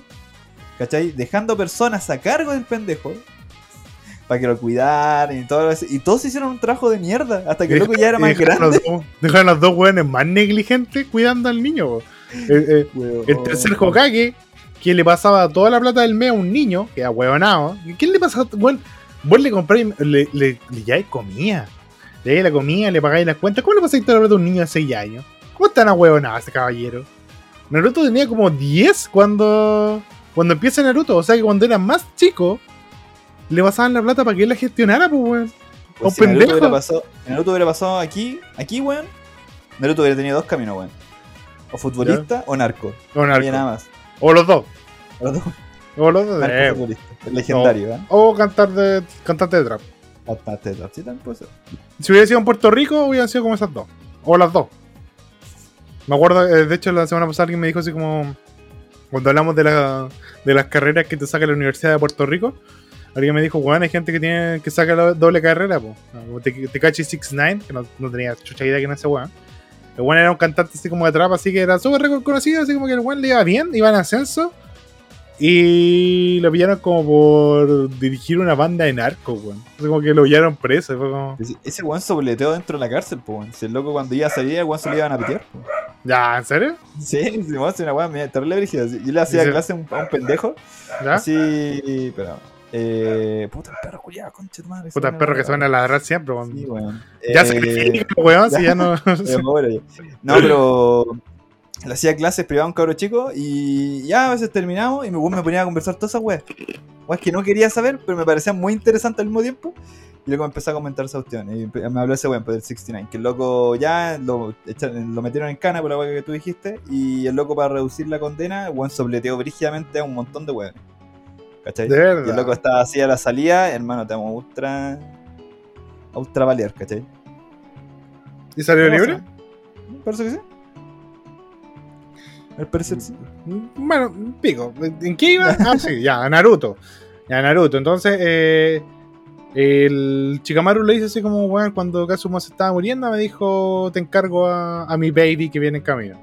¿cachai? Dejando personas a cargo del pendejo para que lo cuidaran y todo eso, y todos hicieron un trabajo de mierda hasta que el loco ya era más dejaron grande. Los dejaron los dos weones más negligentes cuidando al niño. Eh, eh, el tercer Hokage, que le pasaba toda la plata del mes a un niño, que era huevonado. ¿Quién le pasaba? Bueno, vos le compráis, le, le, le lleváis comida. Le la comida, le pagáis las cuentas. ¿Cómo le pasáis toda la plata a un niño de 6 años? ¿Cómo tan ahuevonado ese caballero? Naruto tenía como 10 cuando, cuando empieza Naruto. O sea que cuando era más chico, le pasaban la plata para que él la gestionara, pues, weón. Pues si Naruto pendejo. hubiera pasado, Naruto hubiera pasado aquí, aquí, weón, Naruto hubiera tenido dos caminos, weón. O futbolista o narco. O, No narco. nada más. o los dos. Los dos, O los dos. narco eh, futbolista. Legendario, ¿eh? o cantar de, cantante de trap. Bastante top. Sí, también puede ser. Si hubiera sido en Puerto Rico, hubieran sido como esas dos. O las dos. Me acuerdo, eh, de hecho, la semana pasada alguien me dijo así como. Cuando hablamos de, la, de las carreras que te saca la Universidad de Puerto Rico, alguien me dijo, weón, hay gente que tiene que saca la doble carrera, po. Como Te, Tecachi 69, que no, no tenía chucha idea que no ese weón. El weón era un cantante así como de trap, así que era súper reconocido, así como que el weón le iba bien, iba en ascenso. Y lo pillaron como por dirigir una banda de narcos, weón. Así como que lo pillaron preso. Fue como, Ese- weón sobleteó dentro de la cárcel, pues, weón. Si el loco cuando iba a salir, el weón se le iban a pitear, po. ¿Ya? ¿En serio? Sí, sí, weón, es una weá media terrible brígida. Yo le hacía clase a un, a un pendejo. ¿Ya? Así, pero. Eh, puta, el perro culiado, concha de madre. Puta, se perro me que se van a ladrar siempre, weón. Sí, weón. Ya Eh, sacrifica, weón, si ya no. No, pero. Le hacía clases privadas a un cabro chico y ya a veces terminamos y mi weón me ponía a conversar todas esas weas. Weas que no quería saber, pero me parecían muy interesantes al mismo tiempo. Y luego empecé a comentar esa cuestión. Y me habló ese weón, pues, del 69. Que el loco ya lo, metieron en cana por la wea que tú dijiste. Y el loco, para reducir la condena, el weón sobleteó brígidamente a un montón de weones. ¿Cachai? De verdad. Y el loco estaba así a la salida, hermano, te vamos ultra. a ultra balear, ¿cachai? ¿Y salió ¿Cómo libre? Parece que sí. Al parecer sí. Bueno, pico. ¿En qué iba? Ah, sí, ya, a Naruto. Ya, Naruto. Entonces, eh, el Chikamaru le dice así como, weón, cuando Kazuma se estaba muriendo, me dijo, te encargo a, a mi baby que viene en camino.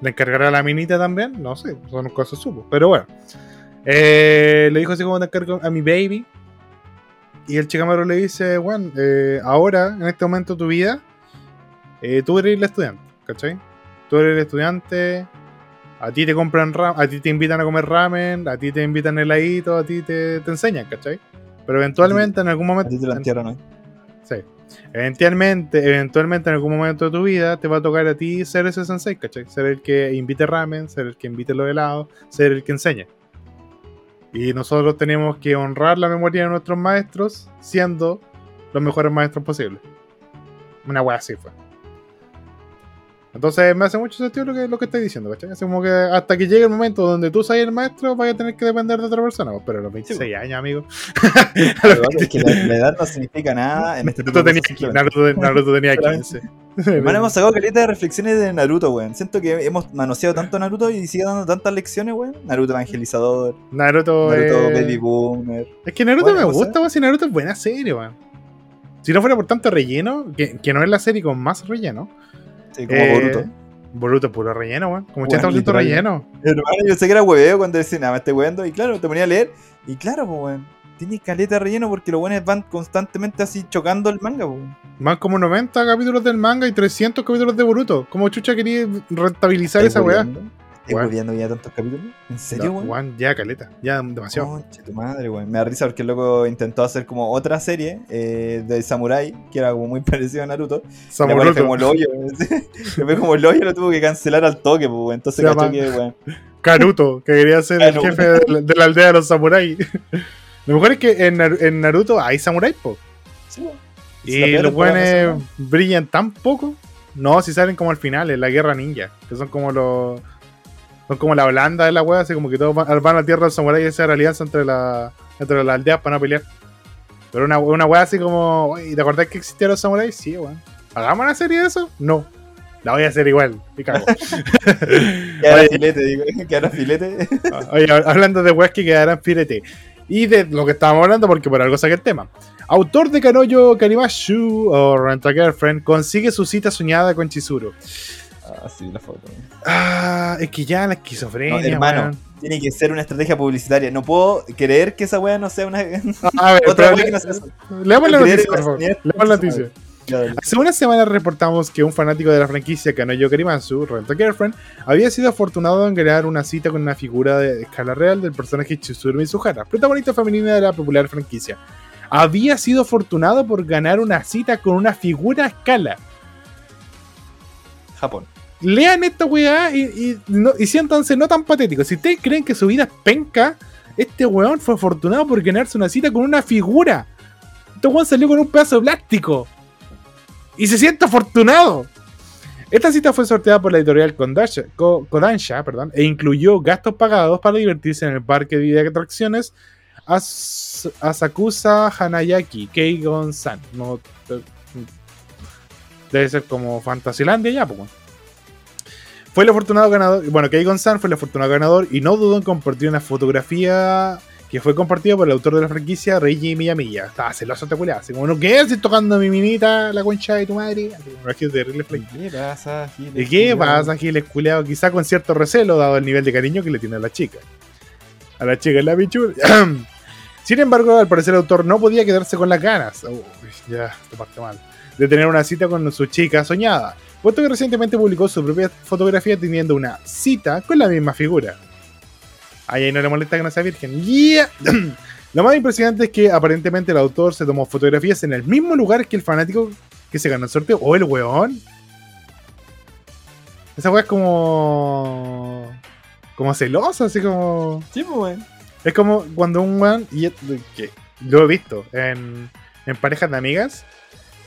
¿Le encargará a la minita también? No sé, son cosas supo. Pero bueno. Eh, le dijo así como a mi baby. Y el Chikamaru le dice, bueno, eh, ahora, en este momento de tu vida, eh, tú eres el estudiante, ¿cachai? Tú eres el estudiante, a ti te compran ramen, a ti te invitan a comer ramen, a ti te invitan heladito, a ti te, te enseñan, ¿cachai? Pero eventualmente en algún A momento... ti te entierran hoy. Sí. Eventualmente, eventualmente en algún momento de tu vida te va a tocar a ti ser ese sensei, ¿cachai? Ser el que invite ramen, ser el que invite los helados, ser el que enseñe. Y nosotros tenemos que honrar la memoria de nuestros maestros siendo los mejores maestros posibles. Una wea así fue. Entonces me hace mucho sentido lo que, lo que estás diciendo, ¿cachai? Es como que hasta que llegue el momento donde tú seas el maestro, vaya a tener que depender de otra persona. pues, Pero a los 26 años, amigo. es que la, la edad no significa nada en este Naruto tenía, Naruto, Naruto tenía Solamente. 15. Hermano, hemos sacado caleta de reflexiones de Naruto, weón. Siento que hemos manoseado tanto a Naruto y sigue dando tantas lecciones, weón. Naruto evangelizador, Naruto, Naruto eh, baby boomer. Es que Naruto Bueno, me gusta, weón. Si Naruto es buena serie, weón. Si no fuera por tanto relleno, que, que no es la serie con más relleno. Sí, como eh, Boruto. Boruto, puro relleno, weón. Como Weón, 80% literal. relleno. Hermano, yo sé que era hueveo cuando decía, nada, me estoy weando. Y claro, te ponía a leer. Y claro, pues, weón. Tiene caleta relleno porque los buenos van constantemente así chocando el manga, weón. Más como 90 capítulos del manga y 300 capítulos de Boruto. Como chucha quería rentabilizar esa weá. ¿Estás hueviando ya tantos capítulos? ¿En serio, No, weón? ya caleta. Ya demasiado. Concha tu madre, weón. Me da risa porque el loco intentó hacer como otra serie eh, de Samurai, que era como muy parecido a Naruto. Weá le como el hoyo. Fue como el hoyo y lo tuvo que cancelar al toque, pues, weón. Entonces cachó que, weón. Karuto, que quería ser el jefe de la, de la aldea de los samuráis. Lo mejor es que en, Nar- en Naruto hay samuráis, po. Sí. Y los buenos brillan tan poco. No, si salen como al final, en la guerra ninja. Que son como los. Son como la Holanda de la wea, así como que todos van, van a la tierra de los samuráis y hacer alianza entre, la, entre las aldeas para no pelear. Pero una, una wea así como. "Oye, ¿Te acordás que existían los samuráis? Sí, weón. ¿Hagamos una serie de eso? No. La voy a hacer igual. Y cago. Que ahora Oye, filete, digo. Que ahora filete. Oye, hablando de weas que quedarán firete. Y de lo que estábamos hablando, porque por algo saqué el tema. Autor de Kanoyo Karimashu o Rent a Girlfriend consigue su cita soñada con Chizuru. Ah, sí, la foto. Ah, es que ya la No, esquizofrenia. hermano, weón. tiene que ser una estrategia publicitaria. No puedo creer que esa weá no sea una. A ver, Otra pero que no sea eso. leamos la noticia, por favor. Leamos la noticia. Hace una semana reportamos que un fanático de la franquicia Kanoyo Karimatsu, Rent a Girlfriend, había sido afortunado en crear una cita con una figura de escala real del personaje Chizuru Mizuhara, protagonista femenina de la popular franquicia. Había sido afortunado por ganar una cita con una figura a escala. Japón. Lean esta weá y, y, no- y siéntanse no tan patéticos. Si ustedes creen que su vida es penca, este weón fue afortunado por ganarse una cita con una figura. Este weón salió con un pedazo de plástico. Y se siente afortunado. Esta cita fue sorteada por la editorial Kodansha perdón, e incluyó gastos pagados para divertirse en el parque de atracciones As- Asakusa Hanayaki Keigon-san. No, debe ser como Fantasylandia ya, pues. Fue el afortunado ganador. Bueno, Keigon San fue el afortunado ganador y no dudó en compartir una fotografía que fue compartida por el autor de la franquicia, Reiji Miyamiya. Estaba celoso este culiao, Así como, no, ¿qué haces tocando a mi minita, la concha de tu madre? Es que es terrible flight. ¿Qué pasa, Giles? ¿Y qué pasa, Giles culiao? Quizá con cierto recelo, dado el nivel de cariño que le tiene a la chica. A la chica en la pichula. Sin embargo, al parecer el autor no podía quedarse con las ganas. Uy, ya, esto parte mal. De tener una cita con su chica soñada. Puesto que recientemente publicó su propia fotografía teniendo una cita con la misma figura. Ahí no le molesta que no sea virgen. Yeah. Lo más impresionante es que aparentemente el autor se tomó fotografías en el mismo lugar que el fanático que se ganó el sorteo. O el weón. Esa weá es como. como celosa, así como. Sí, pues, weón. Es como cuando un weón. Y que lo he visto en, en parejas de amigas.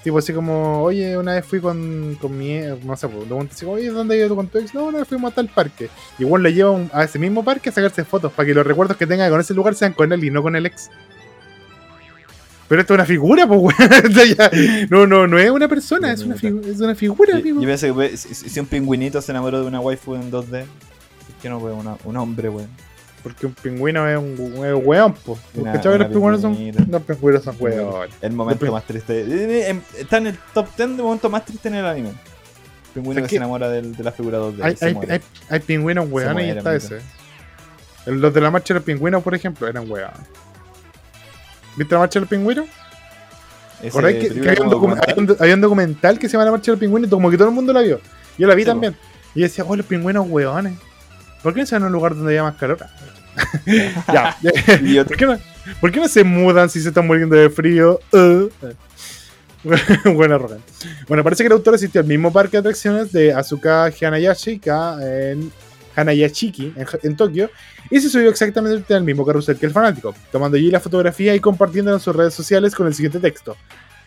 Tipo así como, oye, una vez fui con, con mi. No sé, pues, le pregunto así, oye, ¿dónde has ido con tu ex? No, una vez fuimos a tal parque. Y igual le lleva a ese mismo parque a sacarse fotos para que los recuerdos que tenga con ese lugar sean con él y no con el ex. Pero esto es una figura, pues, weón. No, no, no es una persona, es una, es una figura, Yo, amigo. yo que si, si un pingüinito se enamoró de una waifu en 2D, ¿por qué no una- un hombre, weón? Porque un pingüino es un, un weón, pues. Una- ¿Cachai? una Los pingüinos son. Los pingüinos son weón. El momento más triste. eh, eh, em- Está en el top 10 de momentos más tristes en el anime. Pingüino Es que que- se enamora del- de la figura 2D. Hay, hay, hay, hay pingüinos weones y está ese. El- Los de la marcha de los pingüinos, por ejemplo, eran weones. ¿Viste la marcha de los pingüinos? Por ahí que, que película había, un documental. había un- había un documental que se llama La Marcha de los Pingüinos y como que todo el mundo la vio. Yo la vi Sí, también. Y decía, oh, los pingüinos weones. ¿Por qué no se van a un lugar donde haya más calor? ya. ¿Por qué, no, ¿Por qué no se mudan si se están muriendo de frío? Uh. bueno. Bueno, parece que el autor asistió al mismo parque de atracciones de Asuka Hanayashika en Hanayashiki, en, en Tokio, y se subió exactamente al mismo carrusel que el fanático, tomando allí la fotografía y compartiéndola en sus redes sociales con el siguiente texto.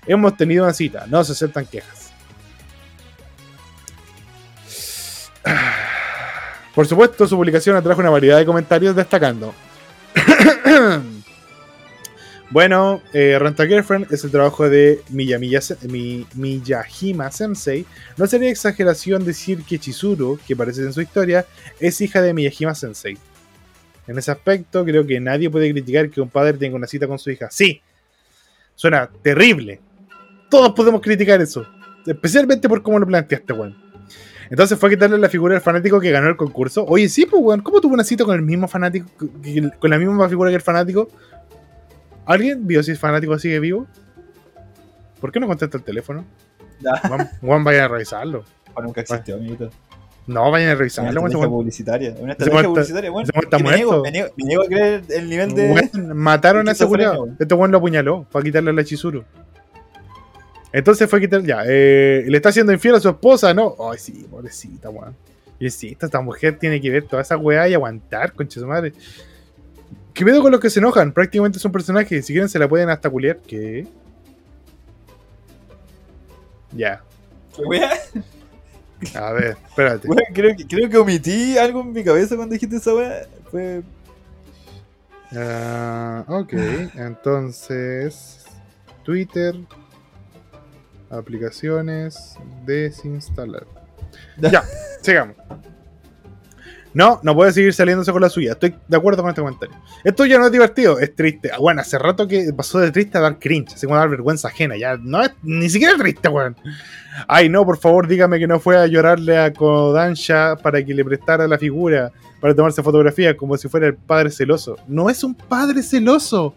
Hemos tenido una cita, no se aceptan quejas. Por supuesto, su publicación atrajo una variedad de comentarios destacando. bueno, eh, Renta Girlfriend es el trabajo de Mi- Miyajima Sensei. No sería exageración decir que Chizuru, que aparece en su historia, es hija de Miyajima Sensei. En ese aspecto, creo que nadie puede criticar que un padre tenga una cita con su hija. Sí, suena terrible. Todos podemos criticar eso. Especialmente por cómo lo planteaste, weón. Entonces fue a quitarle la figura del fanático que ganó el concurso. Oye, sí, pues, weón. ¿Cómo tuvo una cita con el mismo fanático? Con la misma figura que el fanático. ¿Alguien vio si el fanático sigue vivo? ¿Por qué no contesta el teléfono? Juan, Juan, vayan a revisarlo. O nunca existió, amiguito. No, vayan a Una revisarlo. weón, estrategia publicitaria. Una estrategia publicitaria, está que me niego, me niego- me niego a creer el nivel de. Mataron a ese weón. Este weón lo apuñaló para quitarle la Chizuru. Entonces fue quitar. Ya, eh, le está haciendo infiel a su esposa, ¿no? Ay, sí, pobrecita, weón. Y sí, esta, esta mujer tiene que ver toda esa weá y aguantar, concha su madre. ¿Qué pedo con los que se enojan? Prácticamente son personajes. Si quieren, se la pueden hasta culiar. ¿Qué? Ya. ¿Qué wea? A ver, espérate. Creo, que, creo que omití algo en mi cabeza cuando dijiste esa wea. Fue. Ah, ok, entonces Twitter, aplicaciones, desinstalar. Ya, sigamos. No, no puede seguir saliéndose con la suya. Estoy de acuerdo con este comentario. Esto ya no es divertido, es triste. Ah, Bueno, hace rato que pasó de triste a dar cringe, así como dar vergüenza ajena. Ya no es ni siquiera triste, weón. Ay, no, por favor, dígame que no fue a llorarle a Kodansha para que le prestara la figura para tomarse fotografía como si fuera el padre celoso. No es un padre celoso.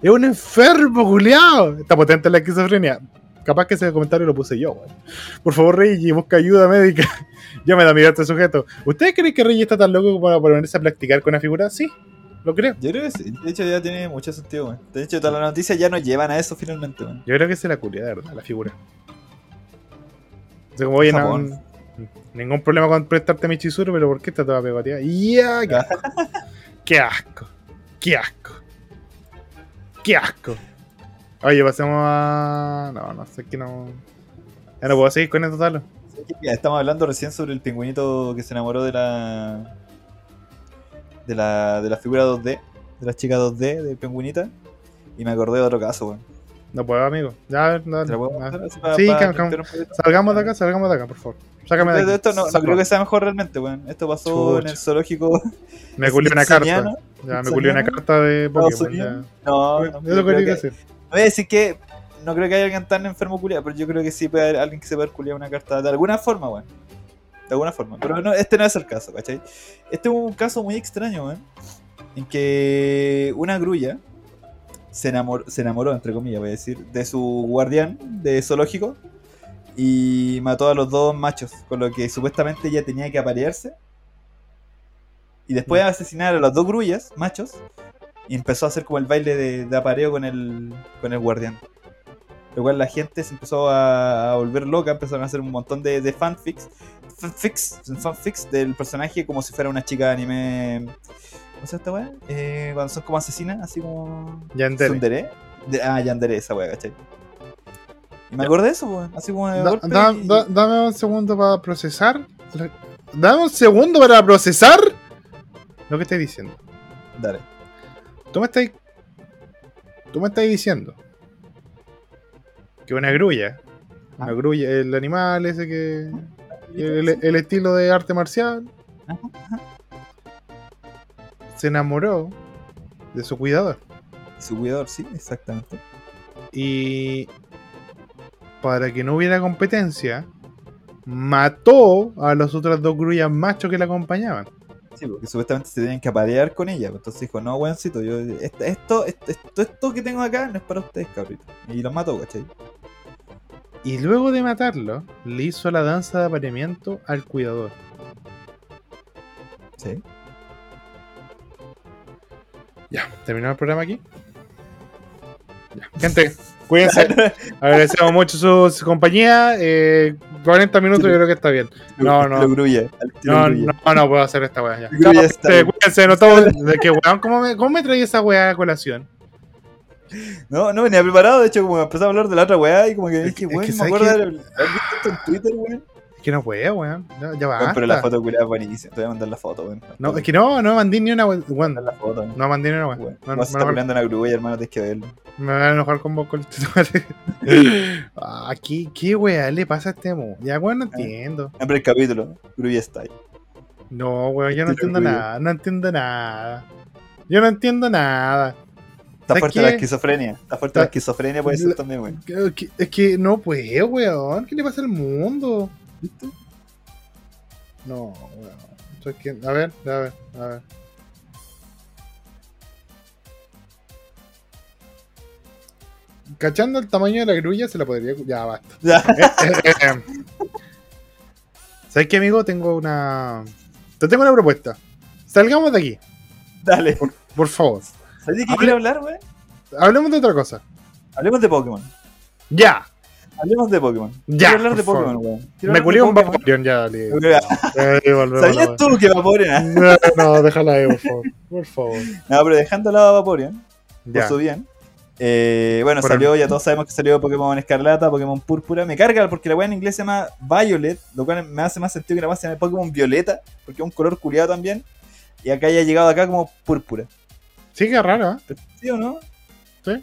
Es un enfermo, culiao. Está potente la esquizofrenia. Capaz que ese comentario lo puse yo, weón. Por favor, Reggie, busca ayuda médica. ya me da miedo este sujeto. ¿Ustedes creen que Reggie está tan loco como para ponerse a practicar con la figura? Sí, lo creo. Yo creo que sí. De hecho, ya tiene mucho sentido, weón. De hecho, todas las noticias ya nos llevan a eso finalmente, weón. Yo creo que se la culia, de verdad, la figura. O sea, como, oye, no, Japón. ningún problema con prestarte mi Chizuru, pero ¿por qué está toda pegoteada? ¡Ya! ¡Qué asco! ¡Qué asco! ¡Qué asco! ¡Qué asco! Oye, pasemos a. No, no sé que no. Ya no puedo seguir con esto, tal. Ya, estamos hablando recién sobre el pingüinito que se enamoró de la. de la, de la figura 2D, de la chica 2D de pingüinita. Y me acordé de otro caso, weón. No puedo, amigo. Ya. Así para- Sí, para un poquito. Salgamos de acá, salgamos de acá, por favor. Sácame de aquí. esto no, no creo que sea mejor realmente, weón. Esto pasó en el zoológico Me culió una carta. smithsoniano. Ya, me culió una carta de Pokémon. No, no, que- decir. No voy a decir que no creo que haya alguien tan enfermo culiado, pero yo creo que sí puede haber alguien que se pueda culiar una carta de alguna forma, weón. De alguna forma. Pero no, este no es el caso, ¿cachai? Este es un caso muy extraño, weón. En que una grulla se enamoró, se enamoró, entre comillas, voy a decir, de su guardián de zoológico y mató a los dos machos, con lo que supuestamente ella tenía que aparearse. Y después de asesinar a las dos grullas, machos, y empezó a hacer como el baile de, de apareo con el, con el guardián. Lo cual la gente se empezó a, a volver loca, empezaron a hacer un montón de, de fanfics, fanfics, fanfics del personaje como si fuera una chica de anime. ¿Cómo se llama esta weá? Eh, cuando son como asesinas, así como. Yandere. De- ah, Yandere, esa weá, ¿cachai? Y me acordé de eso, weón. Así como de Da- golpe. da- y- da- dame un segundo para procesar. Dame un segundo para procesar lo que estoy diciendo. Dale. Tú me estás. Tú me estás diciendo que una grulla, una Ah. grulla, el animal ese que. El, el estilo de arte marcial, Ajá, ajá. se enamoró de su cuidador. Su cuidador, sí, exactamente. Y para que no hubiera competencia, mató a los otros dos grullas machos que la acompañaban. Sí, porque supuestamente se tenían que aparear con ella. pues, Entonces dijo, no, weoncito, yo, esto, esto, esto, esto que tengo acá no es para ustedes, cabrito. Y los mató, ¿cachai? Y luego de matarlo, le hizo la danza de apareamiento al cuidador. Sí. Ya, terminamos el programa aquí. Ya. Gente, cuídense. Agradecemos mucho su, su compañía. Eh, 40 minutos yo creo que está bien. No, no. No, no, no puedo hacer esta weá ya. Bien. cuídense, no estamos. De que weón, ¿cómo me, cómo me traí esa weá a colación? No, no venía preparado. De hecho, como empezamos a hablar de la otra weá y como que Es dije, weón, me ¿sabes acuerdo de haber visto esto en Twitter, weón. Es que no puedo, weón. Ya, ya Weón, basta. pero la foto culiada es buenísima. Te voy a mandar la foto, weón. No, es que no, no mandé ni una, weón. A la foto, weón. No mandé ni una, weón. Weón, No, estás peleando en la grulla, hermano, tienes que verlo. me van a enojar con vos con el Ah, ¿qué, qué weá le pasa a este mo? Ya, weón, no entiendo. Nombre del capítulo, Grulla Style. No, weón, yo no entiendo nada. No entiendo nada. Yo no entiendo nada. Está ¿Sabes fuerte la esquizofrenia. Está fuerte la Está- esquizofrenia, puede ser también, weón. Es que no puedo, weón. ¿Qué le pasa al mundo? ¿Viste? No. Esto es que- A ver, a ver, a ver. Cachando el tamaño de la grulla, se la podría. Ya, basta. Ya. Eh, eh, ¿Sabes qué, amigo? Tengo una. Te tengo una propuesta. Salgamos de aquí, Dale. por favor. ¿Sabes de qué Hable- quiero hablar, weón? Hablemos de otra cosa. Hablemos de Pokémon. Ya. Hablemos de Pokémon. Ya, Quiero hablar de Pokémon, weón. Me de un. Vaporeon, ya, la- ¿Sabías tú que Vaporeon? No, no, déjala ahí, por favor. Por favor. No, pero dejando al lado a Vaporeon, por Ya. su bien. Eh, bueno, Por salió, el- ya todos sabemos que salió Pokémon Escarlata, Pokémon Púrpura. Me carga porque la weá en inglés se llama Violet, lo cual me hace más sentido que la weá se llame Pokémon Violeta, porque es un color culiado también. Y acá haya llegado acá como Púrpura. Sí, que raro, ¿eh? ¿Sí o no? Sí.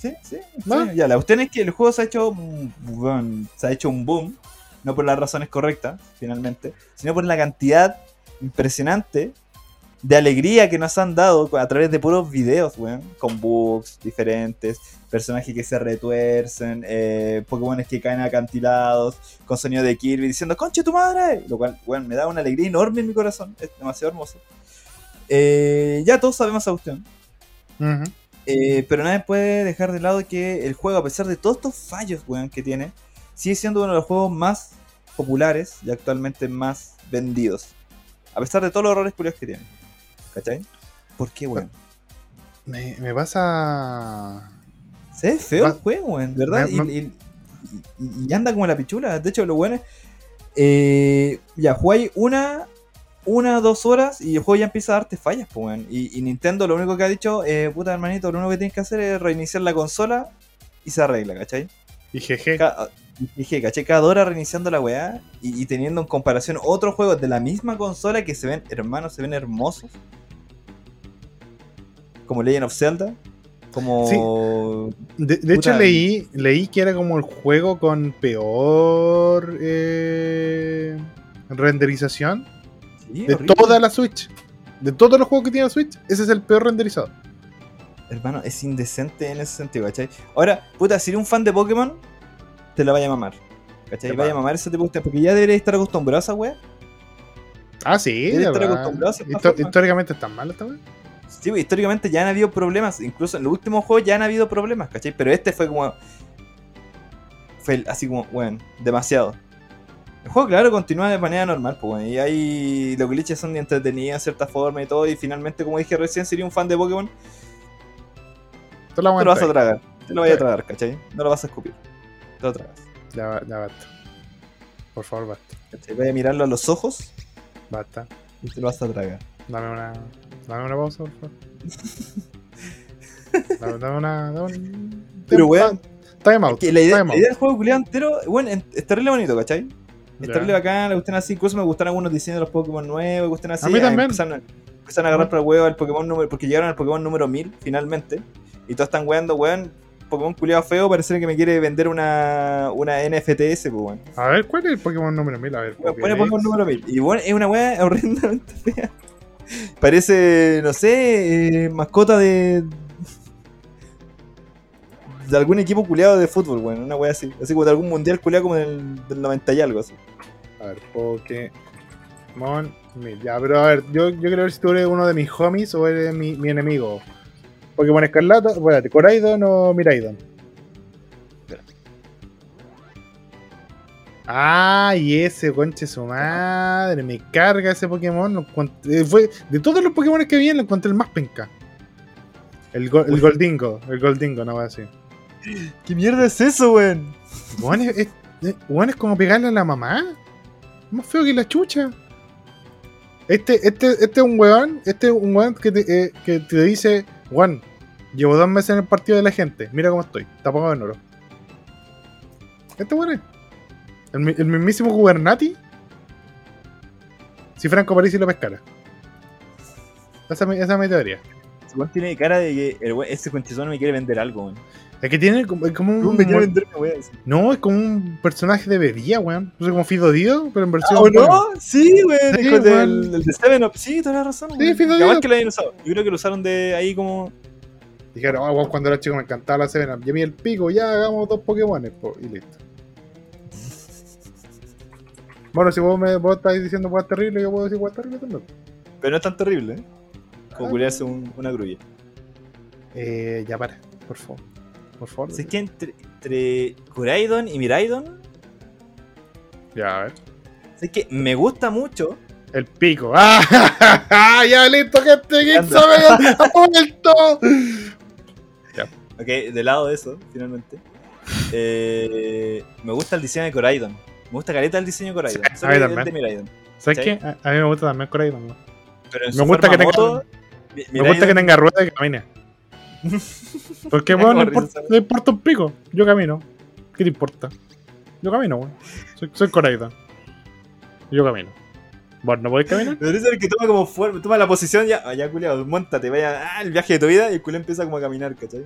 Sí, sí. ¿No? sí. Ya, la cuestión es que el juego se ha hecho bueno, se ha hecho un boom, no por las razones correctas, finalmente, sino por la cantidad impresionante de alegría que nos han dado a través de puros videos, weón, con bugs diferentes, personajes que se retuercen, eh, Pokémon que caen acantilados, con sonido de Kirby diciendo ¡Conche tu madre! Lo cual, weón, me da una alegría enorme en mi corazón, es demasiado hermoso. Eh, ya todos sabemos esa cuestión. Ujú. Eh, pero nadie puede dejar de lado que el juego, a pesar de todos estos fallos weón, que tiene, sigue siendo uno de los juegos más populares y actualmente más vendidos. A pesar de todos los errores curiosos que tiene. ¿Cachai? ¿Por qué, weón? Me, me pasa. Se ve feo Va- el juego, weón, ¿verdad? me- Y, y- y- y anda como la pichula. De hecho, lo bueno es. eh, ya, jugáis una, una, dos horas y el juego ya empieza a darte fallas, pues, weón. Y, y Nintendo lo único que ha dicho, eh, puta hermanito, lo único que tienes que hacer es reiniciar la consola y se arregla, ¿cachai? Y jeje. Ca- Dije, caché, cada hora reiniciando la weá y, y teniendo en comparación otros juegos de la misma consola que se ven, hermanos, se ven hermosos. Como Legend of Zelda. Como. De, de hecho, leí, leí que era como el juego con peor eh, renderización Sí, de horrible. toda la Switch. De todos los juegos que tiene la Switch, ese es el peor renderizado. Hermano, es indecente en ese sentido, ¿cachai? Ahora, puta, si eres un fan de Pokémon, te la vaya a mamar. ¿Cachai? Te Vaya a mamar ese tipo de Porque ya deberías estar acostumbrado a esa weá. Ah, sí, de estar verdad. acostumbrado a Histo- forma. históricamente está mal esta wea. Sí, pues, históricamente ya han habido problemas. Incluso en los últimos juegos ya han habido problemas, ¿cachai? Pero este fue como. Fue así como, bueno, demasiado. El juego, claro, continúa de manera normal, pues, y hay. Los glitches son entretenidos de cierta forma y todo. Y finalmente, como dije recién, sería un fan de Pokémon. Te lo Te lo vas a tragar. Te lo vas a tragar, ¿cachai? No lo vas a escupir. Te lo tragas. Ya, ya basta. Por favor, basta. ¿cachai? Vas a mirarlo a los ojos Basta. y te lo vas a tragar. Dame una. Dame una pausa, por favor. dame, dame una. Dame un... Pero, weón, Time out. La, idea, del juego culiado entero, bueno, en- es terrible bonito, ¿cachai? Es Ya. terrible bacán, le gustan así, incluso me gustan algunos diseños de los Pokémon nuevos, me gustan así. A mí también. Empezaron, empezaron a agarrar para el huevo al Pokémon número, porque llegaron al Pokémon número 1000 finalmente, y todos están weando, weón, Pokémon culiado feo, parece que me quiere vender una, una NFTS, pues weón. A ver, ¿cuál es el Pokémon número 1000? A ver. Weón, Pone. Pokémon número 1000, y bueno, es una weá horrendamente fea. Parece, no sé, eh, mascota de... De algún equipo culiado de fútbol, weón, una weá así. Así como de algún mundial culiado como del, del 90 y algo así. A ver, Pokémon 1000. Ya, pero a ver, yo, yo quiero ver si tú eres uno de mis homies o eres mi, mi enemigo. Pokémon Escarlata, espérate, Coraidon o Miraidon. Ah, y ese conche su madre, me carga ese Pokémon. lo encontré- fue, de todos los Pokémon que vi, lo encontré el más penca. El, go- el. Goldingo, el Goldingo, no va así. ¿Qué mierda es eso, weón? Weón, es, como pegarle a la mamá. Más feo que la chucha. Este, este, este es un weón, este es un weón que te, eh, dice, Juan, llevo dos meses en el partido de la gente, mira cómo estoy, está pagado en oro. Este weón es. El, mi- el mismísimo Gubernati. Si Franco Parisi lo pescara. Esa esa es mi teoría. Weón tiene cara de que el weón- ese conchizón me quiere vender algo, weón. Es que tiene como, es como un. me quiere vender una. No, es como un personaje de Bería, weón. No sé, como Fido Dido, pero en versión. ¿Ah, ¿O no? Sí, weón. Sí, el el, el de Seven Up. Sí, toda la razón. Sí. Fido Capaz Dido. que lo hayan usado. Yo creo que lo usaron de ahí como. Dijeron, oh, weón, cuando era chico me encantaba la Seven Up. Y a mí el pico, ya hagamos dos Pokémones, po, y listo. Bueno, si vos me vos estás diciendo weón terrible, yo puedo decir weón terrible también. Pero no es tan terrible, ¿eh? Como culiarse un, una grulla. Eh, ya para, por favor. Por favor. Si es que entre, entre Kuraidon y Miraidon, Ya, a ver. si es que me gusta mucho. El pico. ¡Ah! ya listo, gente. Que Anda. sabe ha vuelto. Ok, de lado de eso, finalmente. eh, me gusta el diseño de Coraidon. Me gusta careta el diseño de Coraidon. Sí, a mí también. de. ¿Sabes ¿Sí? qué? A, a mí me gusta también Coraidon. Pero en Me su gusta forma que tenga- moto, Me gusta que tenga rueda y que camine. Porque, weón, no importa, risa. no importa un pico. Yo camino. ¿Qué te importa? Yo camino, weón. Soy, soy Coraidon. Yo camino. ¿Vos no podés caminar? Me parece el que toma como toma la posición ya, ah, ya culiado, montate, vaya ah, el viaje de tu vida y el culo empieza como a caminar, ¿cachai?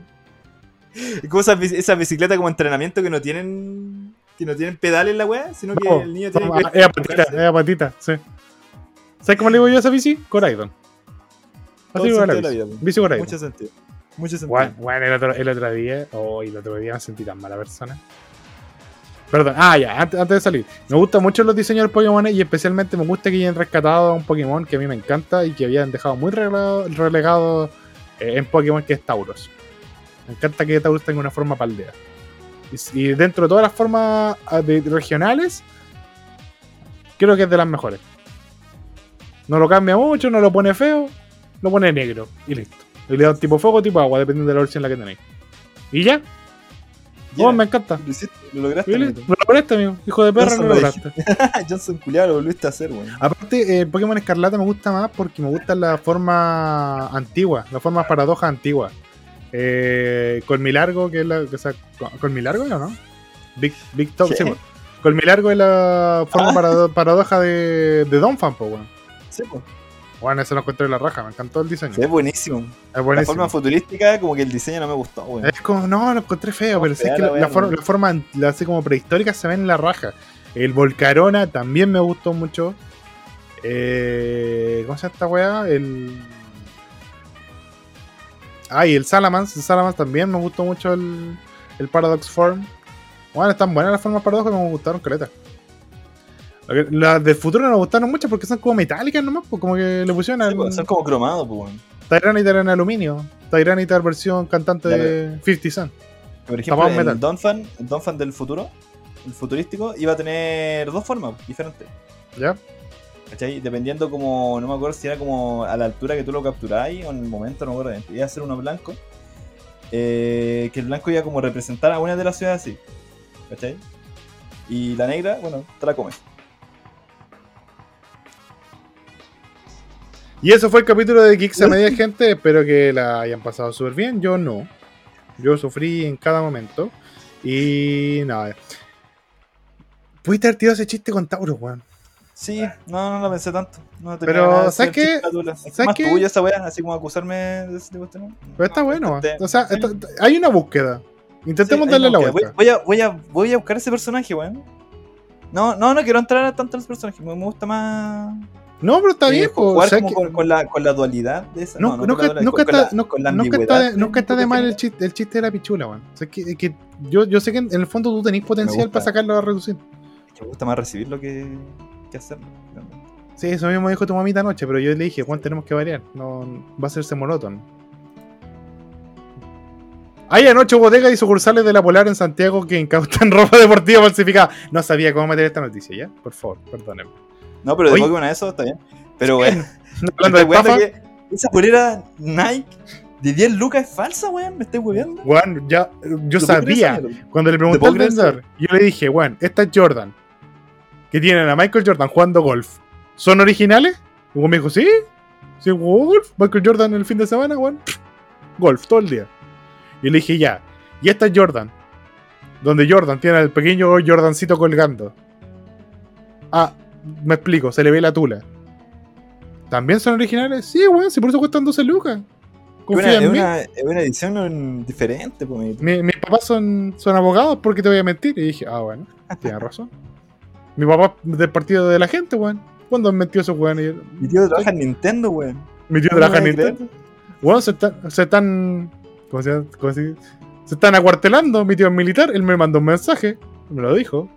Es como esas, bici- esas bicicletas como entrenamiento que no tienen que no tienen pedales la weá, sino que No, el niño tiene que es a patita, es a patita, sí. ¿Sabes cómo le digo yo a esa bici? Coraidon. Así la vida, Coraidon. mucho sentido. Mucho sentido. Bueno, bueno, el, otro, el otro día, oh, el otro día me sentí tan mala persona. Perdón, ah, ya, antes, antes de salir. Me gustan mucho los diseños de Pokémon y especialmente me gusta que hayan rescatado a un Pokémon que a mí me encanta y que habían dejado muy relegado, relegado, eh, en Pokémon, que es Tauros. Me encanta que Tauros tenga una forma paldea. Y, y dentro de todas las formas ah, de- regionales, creo que es de las mejores. No lo cambia mucho, no lo pone feo, lo pone negro y listo. Y le da un tipo fuego o tipo agua, dependiendo de la versión en la que tenéis. Y ya, Ya, oh, me encanta. Lo hiciste, lo lograste. Lo lograste, amigo. Hijo de perra, Johnson lo lo lograste. Johnson culiado lo volviste a hacer, weón. Aparte, eh, Pokémon Escarlata me gusta más porque me gusta la forma antigua, la forma paradoja antigua. Eh, Colmilargo, que es la. O sea, Col- Colmilargo, ¿no? no? Big, Big Top, sí, pues. Colmilargo es la forma Ah. parado- paradoja de, de Donphan, pues, weón. Sí, pues. Bueno, eso lo encontré en la raja, me encantó el diseño. Sí, es buenísimo. es La buenísimo. forma futurística, como que el diseño no me gustó, weón. Es como, no, lo encontré feo, pero sí es fea que la la, la forma, la la así como prehistórica se ve en la raja. El Volcarona también me gustó mucho. Eh, ¿Cómo se llama esta weá? El. Ah, y el Salamence. El Salamence también me gustó mucho el, el Paradox Form. Bueno, están buenas las formas paradojas, me gustaron caleta. Las del futuro no me gustaron mucho porque son como metálicas nomás, pues como que le pusieron Sí, al pues, son como cromados, pues, weón. Tyranitar en aluminio. Tyranitar versión cantante Ya, de 50 Cent. Por ejemplo, en metal. el Donphan, el Donphan del futuro, el futurístico, iba a tener dos formas diferentes. ¿Ya? ¿Cachai? Dependiendo como, no me acuerdo si era como a la altura que tú lo capturáis o en el momento, no me acuerdo. Iba a ser uno blanco. eh, que el blanco iba como a representar a una de las ciudades así. ¿Cachai? Y la negra, bueno, te la comes. Y eso fue el capítulo de Geeks a media gente. Espero que la hayan pasado súper bien. Yo no. Yo sufrí en cada momento. Y nada. Pudiste haber tirado ese chiste con Tauro, weón. Sí, no, no lo pensé tanto. No Pero, ¿sabes qué? ¿Sabes qué? tuyo esa weá, así como acusarme de ese tipo de. Pero está No, bueno. intenté. O sea, Sí. esto- hay una búsqueda. Intentemos Sí, darle la vuelta. Voy, voy a, voy, a, voy a buscar ese personaje, weón. No, no, no quiero entrar tanto en los personajes. Me me gusta más. No, pero está eh, bien. jugar o sea, que- con, con la, con la dualidad de esa. No, no, nunca, está, la- no- la nunca está, de- nunca está de que mal el chiste, el chiste de la pichula, weón. O sea, que, que yo, yo sé que en el fondo tú tenés potencial para sacarlo a reducir. Me gusta más recibirlo que, que hacerlo. realmente. Sí, eso mismo dijo tu mamita anoche, pero yo le dije, Juan, tenemos que variar. No va a hacerse monótono. Hay en ocho bodegas y sucursales de la Polar en Santiago que incautan ropa deportiva falsificada. No sabía cómo meter esta noticia, ¿ya? Por favor, perdónenme. No, pero de Oye. Pokémon a eso está bien. Pero, weón. No, Hablando de ¿te das cuenta estafa, que esa polera Nike de 10 lucas es falsa, weón? ¿Me estoy hueveando? Juan, ya, yo ¿Tú puedes creer sabía. Cuando le pregunté al vendedor, yo le dije, Juan, esta es Jordan. Que tienen a Michael Jordan jugando golf. ¿Son originales? Y me dijo, sí. Sí, golf. Michael Jordan el fin de semana, Juan. Golf, todo el día. Y le dije, ya. Y esta es Jordan. Donde Jordan tiene al pequeño Jordancito colgando. Ah, me explico, se le ve la tula. ¿También son originales? Sí, weón, si por eso cuestan 12 lucas. Es Confía en mí. una- edición diferente, pues. Mi- mis papás son, son abogados, ¿por qué te voy a mentir? Y dije, ah, bueno, tienes razón. Mi papá es del partido de la gente, weón. ¿Cuándo han metido esos weones? Mi tío trabaja en Nintendo, weón. Mi tío ¿Cómo trabaja en Nintendo. Weón, se están, se están. ¿Cómo se llama? ¿Cómo? Se están acuartelando. Mi tío es militar, él me mandó un mensaje, me lo dijo.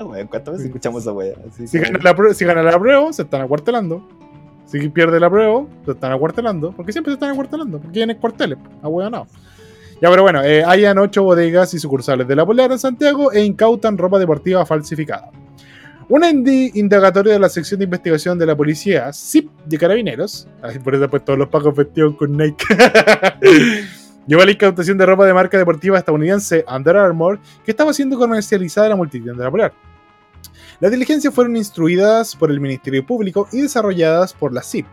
Weón, ¿Cuántas veces escuchamos esa weá? Si como- gana, la prueba, si gana la prueba, se están acuartelando. Si pierde la prueba, se están acuartelando. Porque siempre se están acuartelando. Porque tienen cuarteles. Ah, weón, no. Ya, pero bueno, eh, hayan ocho bodegas y sucursales de la Polar en Santiago e incautan ropa deportiva falsificada. Una indagatoria de la sección de investigación de la policía, SIP de Carabineros, por eso pues todos los pacos vestidos con Nike, llevó a la incautación de ropa de marca deportiva estadounidense Under Armour que estaba siendo comercializada en la la Polar. Las diligencias fueron instruidas por el Ministerio Público y desarrolladas por la CIP,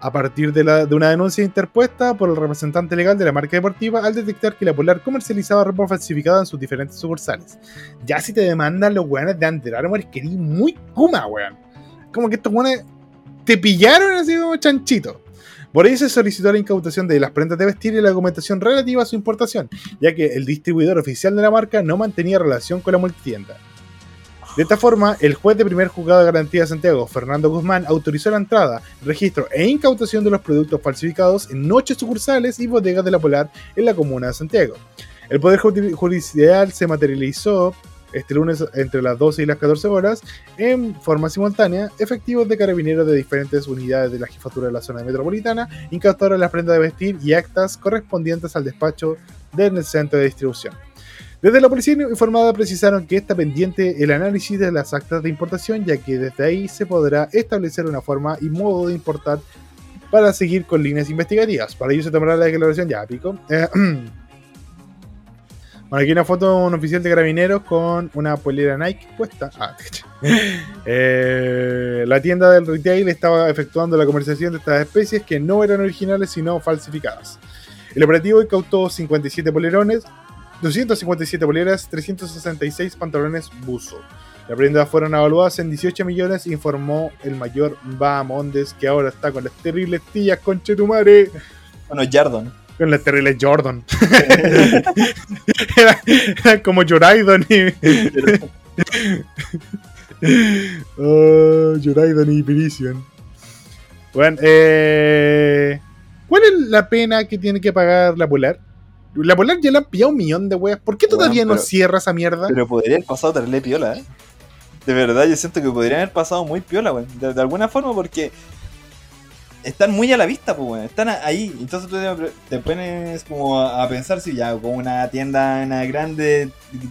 a partir de, una denuncia interpuesta por el representante legal de la marca deportiva al detectar que la Polar comercializaba ropa falsificada en sus diferentes sucursales. Ya si te demandan los weones de Under Armour, es que eres muy kuma, weón. Como que estos weones te pillaron así como chanchito. Por ello se solicitó la incautación de las prendas de vestir y la documentación relativa a su importación, ya que el distribuidor oficial de la marca no mantenía relación con la multitienda. De esta forma, el juez de primer juzgado de garantía de Santiago, Fernando Guzmán, autorizó la entrada, registro e incautación de los productos falsificados en ocho sucursales y bodegas de la Polar en la comuna de Santiago. El Poder Judi- Judicial se materializó este lunes entre las 12 y las 14 horas en forma simultánea, efectivos de carabineros de diferentes unidades de la jefatura de la zona metropolitana incautaron las prendas de vestir y actas correspondientes al despacho del centro de distribución. Desde la policía informada precisaron que está pendiente el análisis de las actas de importación, ya que desde ahí se podrá establecer una forma y modo de importar para seguir con líneas investigativas. Para ello se tomará la declaración ya, pico. Eh, aquí una foto de un oficial de carabineros con una polera Nike puesta. Ah, eh, la tienda del retail estaba efectuando la comercialización de estas especies que no eran originales sino falsificadas. El operativo incautó 57 polerones, 257 poleras, 366 pantalones buzo. Las prendas fueron evaluadas en 18 millones, informó el mayor Bahamondes, que ahora está con las terribles tías con Chetumare, Bueno, Jardon. Con las terribles Jordan. era, era como Joraidon y. oh, Joraidon y Pirician. Bueno, eh, ¿cuál es la pena que tiene que pagar la Polar? La Polar ya le han pillado un millón de weas. ¿Por qué todavía no cierra esa mierda? Pero podría haber pasado terrible piola, ¿eh? De verdad, yo siento que podrían haber pasado muy piola, weón. De, de alguna forma, porque están muy a la vista, pues, weón. Están ahí. Entonces tú te, te pones como a, a pensar si ya con una tienda, una grande,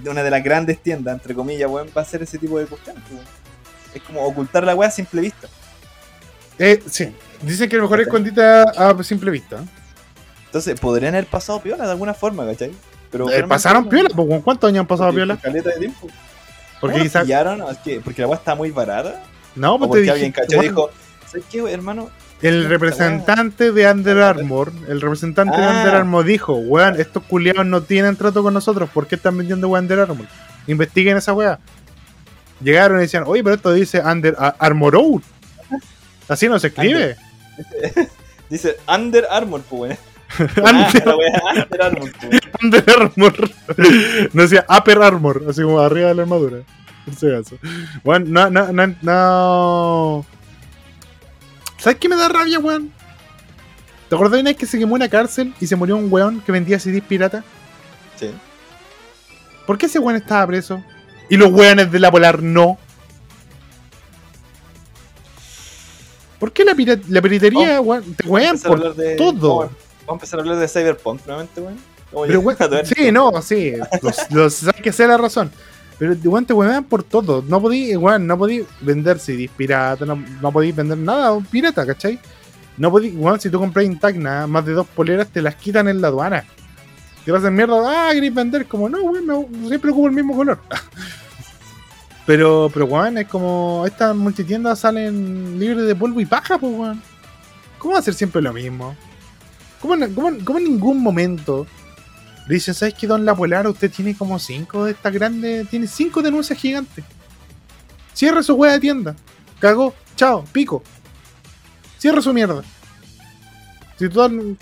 una de las grandes tiendas, entre comillas, weón, va a ser ese tipo de cuestiones, pues. Es como ocultar la weá a simple vista. Eh, sí. Dicen que a lo mejor es escondita a simple vista. Entonces, podrían haber pasado piola de alguna forma, ¿cachai? Pero Eh, pasaron no. piola, pues, ¿cuántos años han pasado Porque- piola? Caleta de tiempo. Porque ¿Cómo quizás. pillaron? Es que- porque la weá está muy barata. No, pues te porque dije. alguien bueno, dijo, ¿sabes qué, hermano? El representante de Under Armour, el representante de Ah. Under Armour dijo, weón, estos culiados no tienen trato con nosotros, ¿por qué están vendiendo weón Under Armour? Investiguen esa weá. Llegaron y decían, oye, pero esto dice Under Armour Out. Así no se escribe. Dice Under Armour, pues. Under, weá, Under Armour, pues. Under Armour. No decía Upper Armour, así como arriba de la armadura. Por si acaso. Weón, no, no, no, no. ¿Sabes qué me da rabia, weón? ¿Te acordás de una vez que se quemó una cárcel y se murió un weón que vendía CDs pirata? Sí. ¿Por qué ese weón estaba preso? Y los weones de la Polar no. ¿Por qué la, pira- la piratería, weón? Te wean por de- todo. Vamos a empezar a hablar de Cyberpunk nuevamente, weón. Pero, weón, sí, no, sí. Los, los, sabes que sea la razón. Pero, weón, te wean por todo. No podí, weón, no podí vender CDs pirata, no, no podí vender nada pirata, ¿cachai? No podí, weón, si tú compras Intacna, más de dos poleras te las quitan en la aduana. Te vas a mierda, ah, querés vender, como no, weón, siempre ocupo el mismo color. Pero, pero, weón, es como estas multitiendas salen libres de polvo y paja, pues, weón. ¿Cómo ser siempre lo mismo? ¿Cómo, en- cómo en- cómo en ningún momento le dicen, ¿sabes qué, don La Polar? Usted tiene como cinco de estas grandes, tiene cinco denuncias gigantes. Cierre su wea de tienda. Cagó. Chao. Pico. Cierre su mierda. Si total,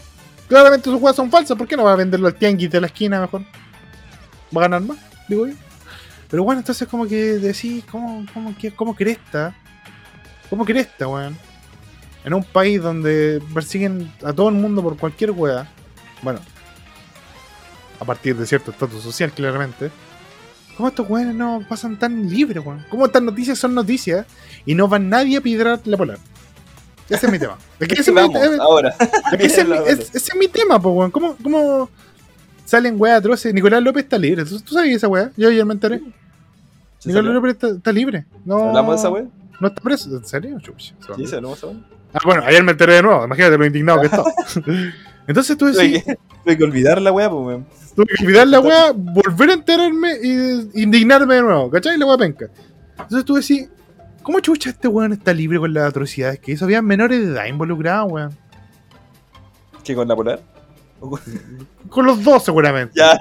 claramente sus weas son falsas, ¿por qué no va a venderlo al tianguis de la esquina mejor? Va a ganar más, digo yo. Pero bueno, entonces como que decís, ¿cómo, cómo, qué- cómo cresta? ¿Cómo cresta, weón? En un país donde persiguen a todo el mundo por cualquier wea. Bueno, a partir de cierto estatus social, claramente. ¿Cómo estos weones no pasan tan libres, weón? ¿Cómo estas noticias son noticias y no va nadie a pidrar la polar? Ese es mi tema. Es que ese, Vamos, ahora. ese, es mi- ese es tema, po, weón. ¿Cómo, ¿Cómo salen weas atroces? Nicolás López está libre. ¿Tú, tú sabías esa wea? Yo ayer me enteré. ¿Sí Nicolás salió? López está, está libre. No, ¿Hablamos de esa wea? No está preso. ¿En serio? Chucha, Sí, va. se hablamos de esa wea. Ah, bueno, ayer me enteré de nuevo. Imagínate lo indignado que estaba. Entonces tú decís, tuve que olvidar la wea, pues, weón. tuve que olvidar la wea, volver a enterarme y indignarme de nuevo. ¿Cachai? La wea penca. Entonces tú decís, ¿cómo chucha este weón está libre con las atrocidades que hizo? Había menores de edad involucrados, weón. ¿Qué con la polar? Con los dos, seguramente. Ya,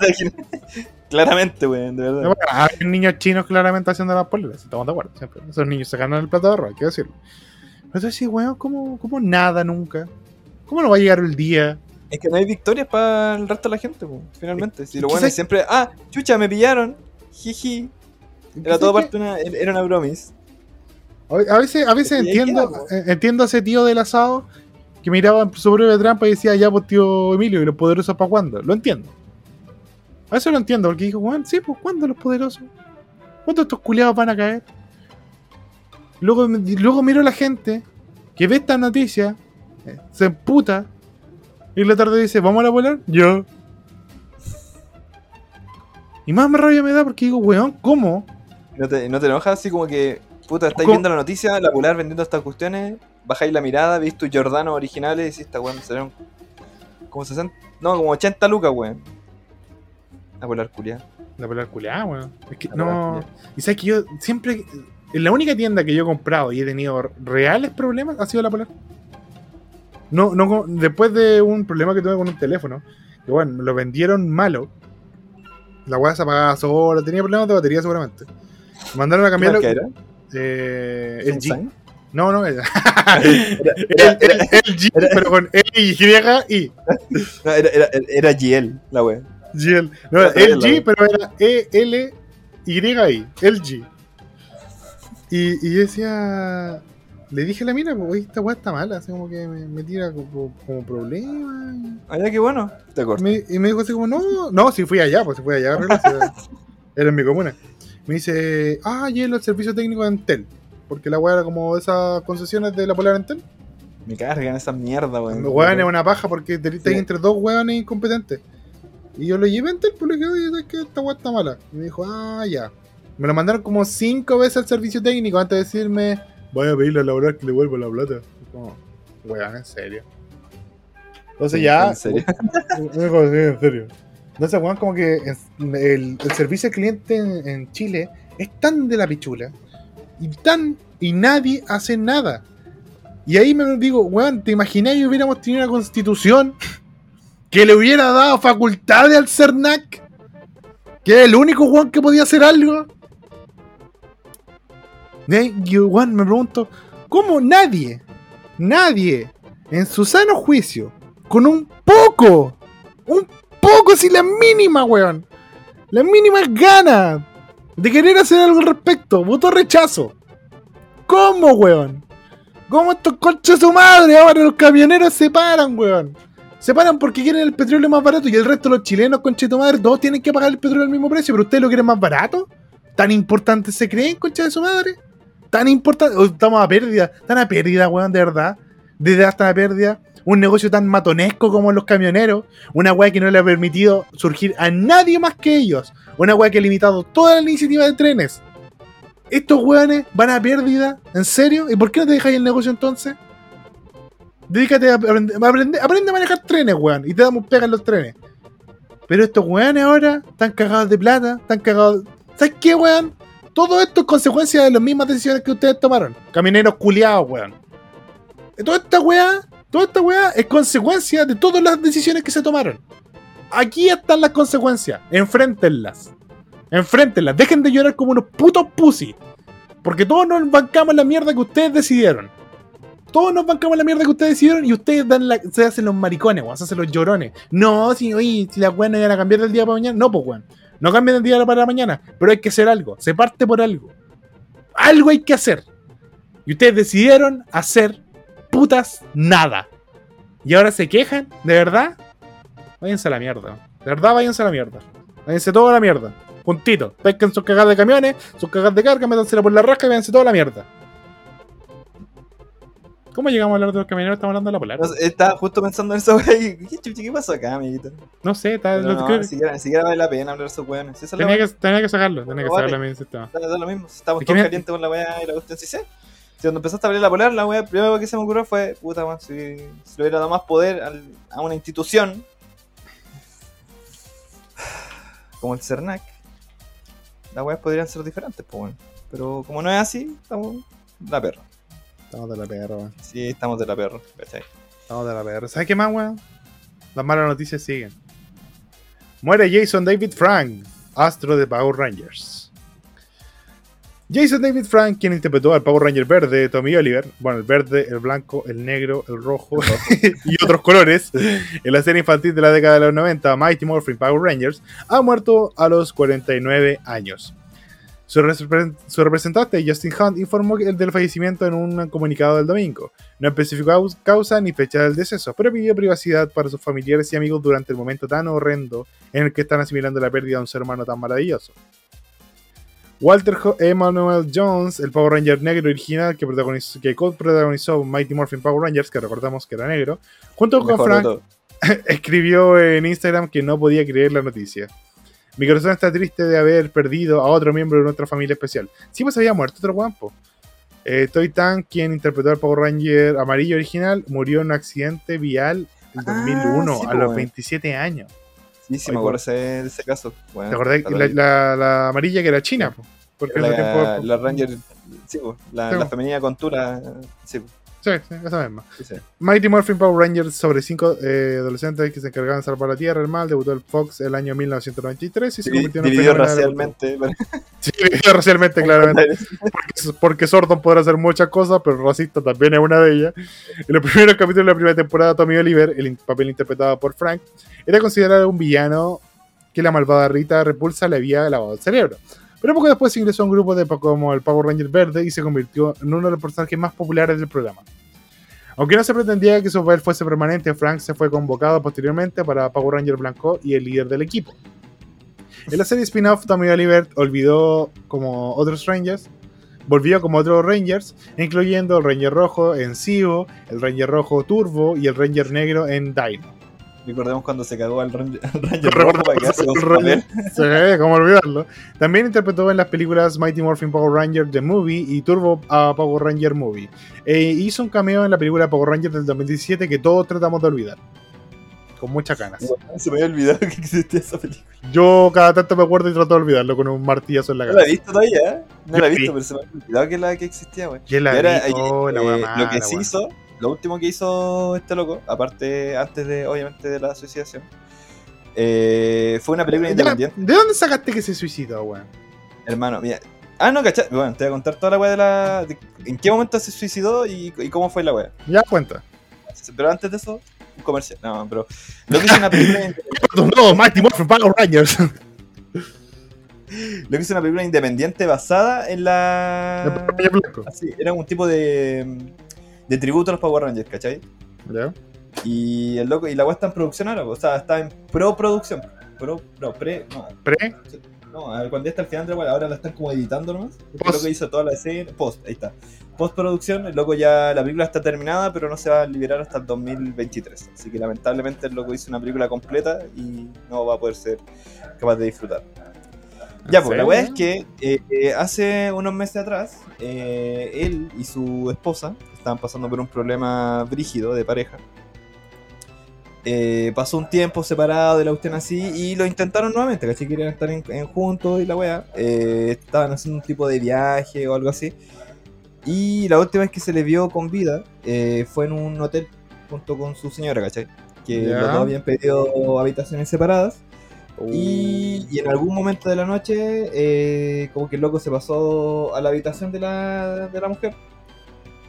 claramente, weón, de verdad. Hay niños chinos claramente haciendo las poleras, estamos de acuerdo. Siempre. Esos niños se ganan el plato de arroz, hay que decirlo. Pero tú decís, weón, ¿cómo, ¿cómo nada nunca? ¿Cómo no va a llegar el día? Es que no hay victorias para el resto de la gente, finalmente. Si lo bueno es siempre, ah, chucha, me pillaron. Jiji. Era todo ¿Sabes parte una, era una bromis. A veces, a veces entiendo, eh, entiendo a ese tío del asado que miraba su propia trampa y decía, ya, pues tío Emilio, ¿y los poderosos para cuándo? Lo entiendo. A eso lo entiendo, porque dijo, weón, sí, pues ¿cuándo los poderosos? ¿Cuándo estos culiados van a caer? Luego, luego miro a la gente que ve esta noticia, eh, se emputa, y la tarde dice, ¿vamos a volar? Yo. Y más me rabia me da porque digo, weón, ¿cómo? ¿No te, no te enojas así como que, puta, estáis ¿Cómo? viendo la noticia, la polar vendiendo estas cuestiones, bajáis la mirada, veis tus Jordanos originales y decís, esta weón, serán como 60, no, como 80 lucas, weón. La polar culia. La polar culiada, weón. Es que La no. Y sabes que yo siempre. En la única tienda que yo he comprado y he tenido reales problemas ha sido la polar. No, no, después de un problema que tuve con un teléfono, que bueno, me lo vendieron malo. La weá se apagaba sola, tenía problemas de batería seguramente. Me mandaron a ¿Qué cambiarlo. era? Eh, el G. No, no, era. Era, el, el- G, pero con L y y no, era, era, era GL, la weón. GL. No, Era era LG, pero era E E-L-Y-I. LG. Y, y decía. Le dije a la mina, pues, esta weá está mala, así como que me, me tira como, como problema. Ah, ya, qué bueno. Te corto. me, y me dijo así como, no, no, si fui allá, pues si fui allá a arreglar, si era en mi comuna. Me dice, ah, hielo el servicio técnico de Entel. Porque la weá era como esas concesiones de la Polar Entel. Me cargan esa mierda, weón. Weón es una paja porque te Sí. entre dos weones incompetentes. Y yo lo llevé a Entel, pues le dije, oye, ¿sabes qué? Esta weá está mala. Y me dijo, ah, ya. Me lo mandaron como cinco veces al servicio técnico antes de decirme, voy a pedirle a laborar que le vuelva la plata. Como, weón, en serio. Entonces Sí, ya. en serio. Me dijo, sí, en serio. Entonces, weón, como que el, el servicio al cliente en, en Chile es tan de la pichula y tan. y nadie hace nada. Y ahí me digo, weón, ¿te imaginas que hubiéramos tenido una constitución que le hubiera dado facultades al CERNAC? Que es el único weón que podía hacer algo. Ahí, yo, me pregunto, ¿cómo nadie, nadie, en su sano juicio, con un poco, un poco, si la mínima, weón, las mínimas ganas de querer hacer algo al respecto, votó rechazo? ¿Cómo, weón? ¿Cómo estos conchas de su madre ahora los camioneros se paran, weón? Se paran porque quieren el petróleo más barato y el resto de los chilenos, concha de tu madre, todos tienen que pagar el petróleo al mismo precio, pero ustedes lo quieren más barato. ¿Tan importante se creen, concha de su madre? ¿Tan importante? Estamos a pérdida, tan a pérdida, weón, de verdad. De edad tan a pérdida. Un negocio tan matonesco como los camioneros. Una weá que no le ha permitido surgir a nadie más que ellos. Una weá que ha limitado toda la iniciativa de trenes. Estos weones van a pérdida, ¿en serio? ¿Y por qué no te dejáis el negocio entonces? Dedícate a aprender, a aprender- aprende a manejar trenes, weón, y te damos pega en los trenes. Pero estos weones ahora están cagados de plata, están cagados. ¿Sabes qué, weón? Todo esto es consecuencia de las mismas decisiones que ustedes tomaron. Camineros culiados, weón. Toda esta weá, toda esta weá es consecuencia de todas las decisiones que se tomaron. Aquí están las consecuencias. Enfréntenlas. Enfréntenlas. Dejen de llorar como unos putos pussy. Porque todos nos bancamos la mierda que ustedes decidieron. Todos nos bancamos la mierda que ustedes decidieron y ustedes dan la- se hacen los maricones, weón, se hacen los llorones. No, si, oye, si las weas no iban a cambiar del día para mañana. No, pues weón. No cambian del día para la mañana. Pero hay que hacer algo. Se parte por algo. Algo hay que hacer. Y ustedes decidieron hacer putas nada. Y ahora se quejan, ¿de verdad? Váyanse a la mierda. De verdad, váyanse a la mierda. Váyanse toda a la mierda. Puntito. Pesquen sus cagadas de camiones, sus cagadas de carga, métansela por la rasca y váyanse toda la mierda. ¿Cómo llegamos a hablar de los camioneros? Estamos hablando de la polar. No estaba justo pensando en eso, güey. ¿Qué qué pasó acá, amiguito? No sé, está, Pero no, ni, siquiera, siquiera vale la pena hablar de esos weones. Si tenía, que, tenía que sacarlo, tenía que vale. sacarlo a mi sistema. da, da lo mismo. Estamos Es que todos calientes con la weá y la cuestión, sí sé. Si cuando empezaste a abrir la polar, la weá primero que se me ocurrió fue, puta, weón, si, si le hubiera dado más poder al- a una institución como el CERNAC, las weas podrían ser diferentes, pues bueno. Pero como no es así, estamos la perra. Estamos de la perra, weón. Sí, estamos de la perra, ¿cachai? Estamos de la perra. ¿Sabes qué más, weón? Las malas noticias siguen. Muere Jason David Frank, astro de Power Rangers. Jason David Frank, quien interpretó al Power Ranger verde, Tommy Oliver, bueno, el verde, el blanco, el negro, el rojo y otros colores, en la serie infantil de la década de los 90, Mighty Morphin Power Rangers, ha muerto a los 49 años. Su, repre- su representante, Justin Hunt, informó del fallecimiento en un comunicado del domingo. No especificó caus- causa ni fecha del deceso, pero pidió privacidad para sus familiares y amigos durante el momento tan horrendo en el que están asimilando la pérdida de un ser humano tan maravilloso. Walter Emmanuel Jones, el Power Ranger negro original que, protagonizó, que co-protagonizó Mighty Morphin Power Rangers, que recordamos que era negro, junto con Frank, escribió en Instagram que no podía creer la noticia. Mi corazón está triste de haber perdido a otro miembro de nuestra familia especial. Sí, pues había muerto otro guampo. Eh, Toy Tan, quien interpretó al Power Ranger amarillo original, murió en un accidente vial en Ah, 2001, sí, a los weón. 27 años. Sí, sí, me acuerdo ese- de ese caso. Bueno, ¿Te acordás? La, la- la amarilla que era china, po, porque la, tiempo- la Ranger, sí, po, la, Sí, la po. femenina contura, sí, po, Sí, sí, esa misma. sí, sí. Mighty Morphin Power Rangers sobre cinco eh, adolescentes que se encargaban de salvar la Tierra del mal debutó el Fox el año 1993 y se convirtió en un Dividido racialmente. Sí, dividido racialmente, claramente. Porque, porque Sordon podrá hacer muchas cosas, pero racista también es una de ellas. En los primeros capítulos de la primera temporada, Tommy Oliver, el papel interpretado por Frank, era considerado un villano que la malvada Rita Repulsa le había lavado el cerebro. Pero poco después ingresó a un grupo de como el Power Ranger Verde y se convirtió en uno de los personajes más populares del programa. Aunque no se pretendía que su papel fuese permanente, Frank se fue convocado posteriormente para Power Ranger Blanco y el líder del equipo. En la serie spin-off, Tommy Oliver olvidó como otros Rangers, volvió como otros Rangers, incluyendo el Ranger Rojo en Sivo, el Ranger Rojo Turbo y el Ranger Negro en Dino. Recordemos cuando se cagó al Ranger, Ranger rojo para. Sí, cómo olvidarlo. También interpretó en las películas Mighty Morphin Power Ranger The Movie y Turbo a Power Ranger Movie. E hizo un cameo en la película Power Ranger del 2017 que todos tratamos de olvidar. Con muchas ganas. Se me había olvidado que existía esa película. Yo cada tanto me acuerdo y trato de olvidarlo con un martillazo en la No la he visto todavía, ¿eh? No Yo la he vi. visto, pero se me había olvidado que, la, que existía, güey. ¿Quién la vi? Oh, eh, la wea eh, lo que weón. hizo, lo último que hizo este loco, aparte antes de, obviamente, de la suicidación, eh, fue una película independiente. ¿De dónde sacaste que se suicidó, weón? Hermano, mira. Ah, no, cachai. Bueno, te voy a contar toda la weá de la. de en qué momento se suicidó y, y cómo fue la weá. Ya cuenta. Pero antes de eso, un comercial. No, pero. Lo que hizo una película. No, Mighty Morphin Power Rangers. lo que hizo una película independiente basada en la. Así, era un tipo de. De tributo a los Power Rangers, ¿cachai? ¿Ya? Y el loco, y la weá está en producción ahora, o sea, está en pro-producción. Pro, no, pre, no, ¿Pre? no, a ver, cuando ya está al final de la weá, ahora la están como editando nomás. El loco hizo toda la escena, post, ahí está. Post-producción, el loco ya, la película está terminada, pero no se va a liberar hasta el 2023. Así que lamentablemente el loco hizo una película completa y no va a poder ser capaz de disfrutar. Ya, pues la weá es que eh, eh, hace unos meses atrás, eh, él y su esposa estaban pasando por un problema brígido de pareja. Eh, pasó un tiempo separado de la cuestión así y lo intentaron nuevamente, ¿cachai? Querían estar en, en juntos y la weá. Eh, estaban haciendo un tipo de viaje o algo así. Y la última vez que se le vio con vida eh, fue en un hotel junto con su señora, ¿cachai? Que Ya. los dos habían pedido habitaciones separadas Y, y en algún momento de la noche, eh, como que el loco se pasó a la habitación de la, de la mujer.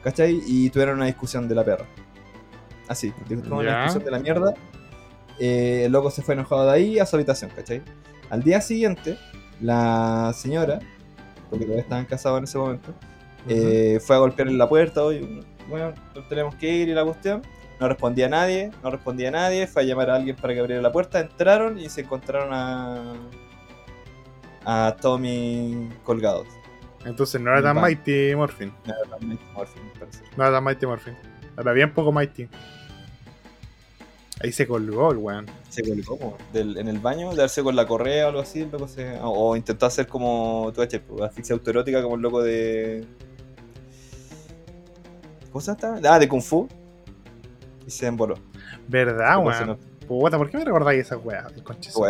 ¿Cachai? Y tuvieron una discusión de la perra. Así, tuvieron una discusión de la mierda. Eh, el loco se fue enojado de ahí a su habitación, ¿cachai? Al día siguiente, la señora, porque todavía estaban casados en ese momento, eh, fue a golpear en la puerta. Oye, bueno, tenemos que ir y la cuestión. No respondía a nadie, no respondía a nadie. Fue a llamar a alguien para que abriera la puerta. Entraron y se encontraron a. a Tommy colgados. Entonces no era tan Va. Mighty Morphin. No era tan Mighty Morphin, parece. No era tan Mighty Morphin. Era bien poco Mighty. Ahí se colgó el weón. Se colgó del- en el baño, de darse con la correa o algo así. el loco se- o, o intentó hacer como. Tú pues, asfixia autoerótica como el loco de. ¿Cómo se llama? Ah, de Kung Fu. Y se emboló. ¿Verdad, weón? Puta, ¿por qué me recordáis esa weá?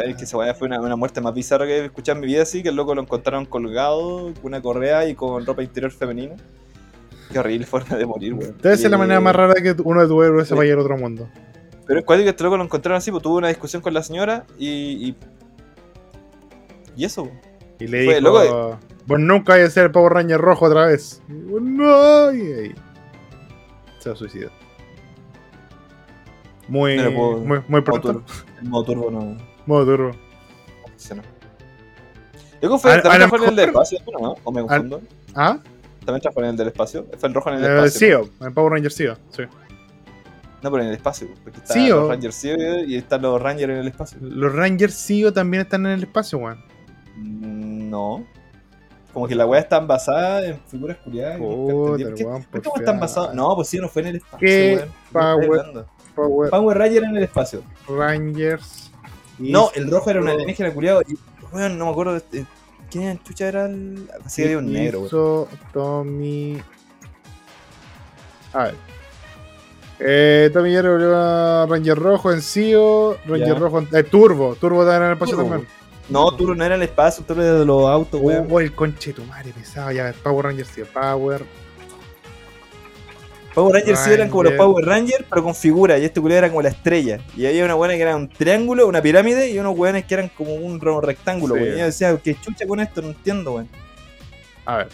Es que esa weá fue una, una muerte más bizarra que he escuchado en mi vida, así que el loco lo encontraron colgado con una correa y con ropa interior femenina. Qué horrible forma de morir, weón. Debe ser la manera más rara que uno de tus héroes se vaya al otro mundo. Pero es cuático que este loco lo encontraron así, pues tuvo una discusión con la señora y. Y, y eso, weón. Y le Fue, dijo, loco, vos nunca vais a ser el Power Ranger rojo otra vez. Y no, y se suicidó. Muy, No puedo- muy, muy Modo pronto. turbo. El modo turbo no. Modo turbo. no fue, A- a también lo trabajó en el del espacio, ¿no? ¿O me confundo? ¿Ah? También trabajó en el del espacio. Fue el rojo en el Eh, espacio. Sio, el Power Ranger Sio. Sí. No, pero en el espacio. Porque está Sí, o- los Rangers Zeo y están los Rangers en el espacio. Los Rangers Sio también están en el espacio, weón. Mm, No. Como que la weá está basada en figuras curiadas. y nunca Puta, entendí. el ¿Qué- weón, ¿Por qué están basados? No, pues sí, no fue en el espacio. ¿Qué weón. ¿Qué Power-? Power Power Ranger en el espacio. Rangers. y- No, el rojo era un alienígena curiado. Y, weón, no me acuerdo. de- de- ¿Quién chucha era el.? Así que había un negro, weón. hizo Tommy. A ver. Eh, Tommy Jerry volvió a Ranger Rojo en Sio. Ranger Ya. Rojo en. eh, Turbo. Turbo también en el espacio Turbo, también. No, Turo no era el espacio, Turo era de los autos, weón. Oh, el conche de tu madre pesado. Ya, Power Ranger Sio. Power. Power Rangers sí eran como los. Power Rangers, pero con figura. Y este culiado era como la estrella. Y había una buena que era un triángulo, una pirámide, y unos weones que eran como un re- rectángulo, Sí. Y yo decía, ¿qué chucha con esto? No entiendo, weón. A ver.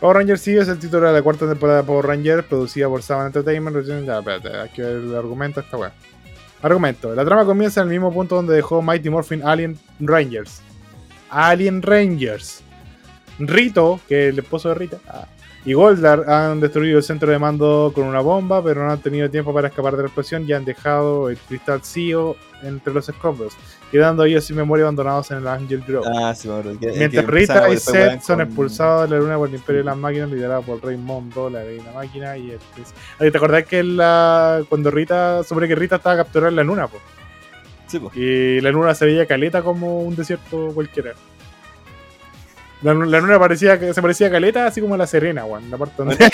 Power Ranger Sio es el título de la cuarta temporada de Power Ranger, producida por Saban Entertainment. recién- Ya, espérate, hay que ver el argumento de esta weá. Argumento. La trama comienza en el mismo punto donde dejó Mighty Morphin Alien Rangers. Alien Rangers. Rito, que es el esposo de Rita, ah, y Goldar han destruido el centro de mando con una bomba, pero no han tenido tiempo para escapar de la explosión y han dejado el cristal CEO entre los escombros, quedando ellos sin memoria abandonados en el Angel Grove. Ah, sí, acuerdo. Que- Mientras que Rita y Seth son con- expulsados de la luna por el Imperio de las Máquinas, liderado por Rey Mondo, la reina máquina y el. ¿Te acordás que la, cuando Rita, sobre que Rita estaba capturada en la luna, po? Sí, pues. y la luna se veía caleta como un desierto cualquiera? La, lu- la luna parecía, se parecía a caleta, así como la Serena, weón. La parte donde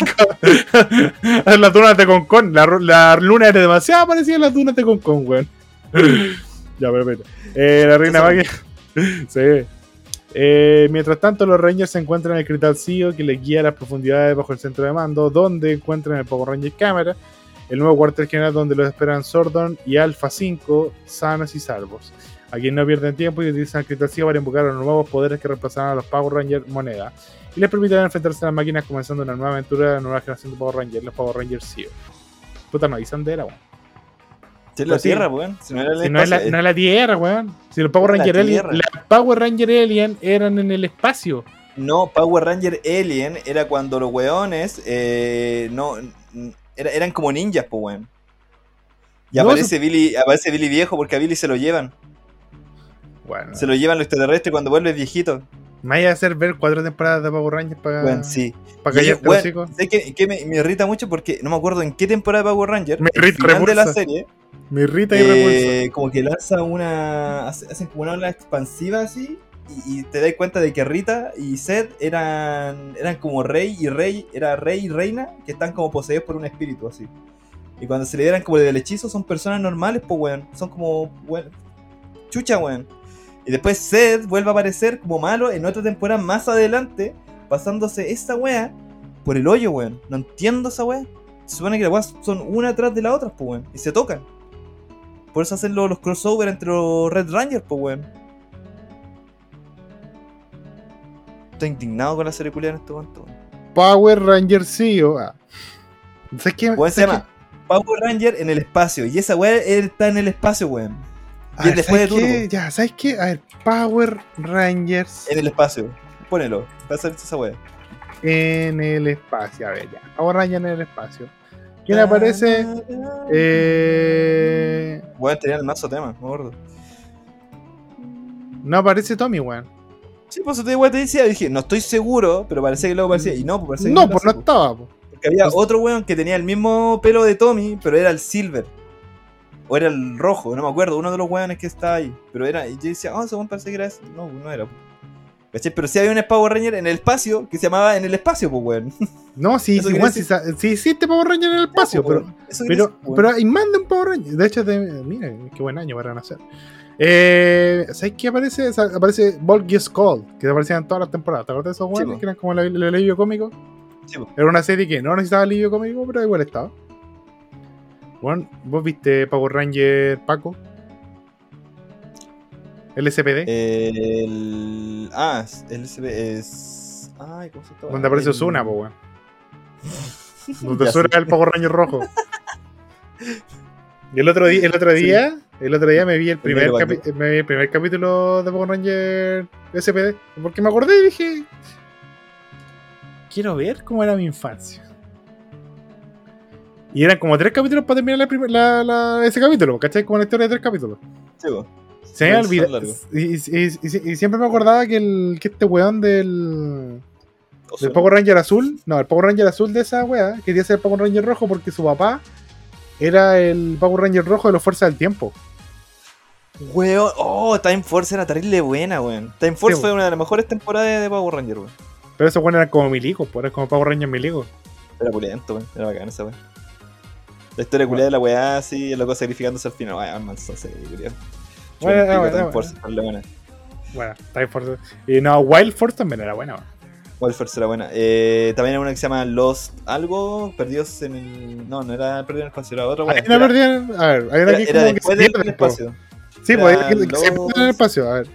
las dunas de Concón. La, la luna era demasiado parecida a las dunas de Concón, weón. ya, perfecto. Eh, la reina máquina. sí. Eh, mientras tanto, los Rangers se encuentran en el Cristal CEO que les guía a las profundidades bajo el centro de mando, donde encuentran el Power Ranger Cámara, el nuevo cuartel general donde los esperan Sordon y Alpha 5, sanos y salvos. Aquí no pierden tiempo y utilizan CEO para invocar los nuevos poderes que reemplazarán a los Power Rangers moneda y les permitirán enfrentarse a las máquinas comenzando una nueva aventura de la nueva generación de Power Rangers, los Power Rangers CEO. Puta, no avisan de era, weón. Sí, es la Pues. Tierra, weón. Si no era Si no es, la, espacio, no es la Tierra, weón. Si los Power Era la Ranger Alien, Tierra. las Power Ranger Alien eran en el espacio. No, Power Ranger Alien era cuando los weones eh, no era- eran como ninjas, pues weón. Y No, aparece Billy, aparece Billy viejo porque a Billy se lo llevan. Bueno, Se lo llevan los extraterrestres cuando vuelve viejito. me vaya a hacer ver cuatro temporadas de Power Rangers para Weón, sí. para los hocico. ¿sabes qué, qué me, me irrita mucho? Porque no me acuerdo en qué temporada de Power Ranger, Me el irrita de la serie, Me irrita y repulsa. eh, como que lanza una. hace- hacen como una ola expansiva así. Y, y te das cuenta de que Rita y Seth eran, eran como rey y rey, era rey y reina, que están como poseídos por un espíritu así. Y cuando se liberan como del hechizo son personas normales, pues weón. Son como, weón, chucha, weón. Y después Seth vuelve a aparecer como malo en otra temporada más adelante, pasándose esta wea por el hoyo, weón. No entiendo esa wea. Se supone que las weas son una atrás de la otra, pues weón. Y se tocan. Por eso hacen los, los crossover entre los Red Rangers, pues, weón. Estoy indignado con la serie culiada en este momento, weón. Power Ranger CEO. Ah. ¿Sabes qué? Weón, se ¿Sabes llama Power Ranger en el espacio. Y esa weá está en el espacio, weón. Y A ver, después. Ya, ¿sabes qué? A ver, Power Rangers En el espacio. Ponelo. Va a salir esa weá. en el espacio. A ver, ya. Power Rangers en el espacio. ¿Quién aparece? Eh... Weón, tenía el mazo tema, me acuerdo. No aparece Tommy, weón. Sí, pues te weón te decía, dije, no estoy seguro, pero parecía que luego parecía. Y no, pues parecía que No, pues no estaba. po. Porque había Pues- otro weón que tenía el mismo pelo de Tommy, pero era el silver. O era el rojo, no me acuerdo, uno de los weones que estaba ahí. Pero era, y yo decía, oh, ese parece que era ese. No, no era. ¿Cachai? Pero sí había un Power Ranger en el espacio que se llamaba En el espacio, pues weón. No, sí, sí, weón, sí, sí existe Power Ranger en el espacio, pero, quiere pero, decir, pero más de un Power Ranger. De hecho, de, mira, qué buen año para nacer. Eh, ¿Sabes qué aparece? Aparece Volgy Skull, que aparecía en todas las temporadas. ¿Te acuerdas de esos weones que eran como el, el alivio cómico? Sí. Era una serie que no necesitaba alivio cómico, pero igual estaba. Bueno, ¿vos viste Power Ranger Paco? El SPD, Eh, El. Ah, el SB es. Ay, ¿cómo se llama? donde aparece El- Osuna, po, weón. Donde Osuna es el Power Ranger rojo. Y el otro día, el otro día, el otro día me vi el primer, capi- me vi el primer capítulo de Power Ranger SPD. Porque me acordé y dije. Quiero ver cómo era mi infancia. Y eran como tres capítulos para terminar la primer- la- la- ese capítulo, ¿cachai? Como una historia de tres capítulos. Sí. Se me olvidado. Y, y- y- y siempre me acordaba que, el, que este weón del, del Osuna. Power Ranger azul, no, el Power Ranger azul de esa wea, quería ser el Power Ranger rojo porque su papá era el Power Ranger rojo de los Fuerzas del Tiempo. Weón, oh, Time Force era terrible buena, weón. Time Force Sí, fue weón. una de las mejores temporadas de Power Ranger, weón. Pero esos weones eran como milicos, pues eran como Power Ranger milicos. Era pulento, weón. Era bacán esa weón. La historia culiada de la weá así, el loco sacrificándose al final. Ay, culiado. Bueno, Time. Force, por la buena. Bueno, Time Force. Y no, Wild Force también era buena. Wild Force era buena. Eh, también hay una que se llama Lost algo, perdidos en el. No, no era perdido en el espacio, era otra weá. Hay una Era- perdida. A ver, hay una Era, que era que después se del po. espacio. Sí, pues Era hay que, se en el espacio. A ver.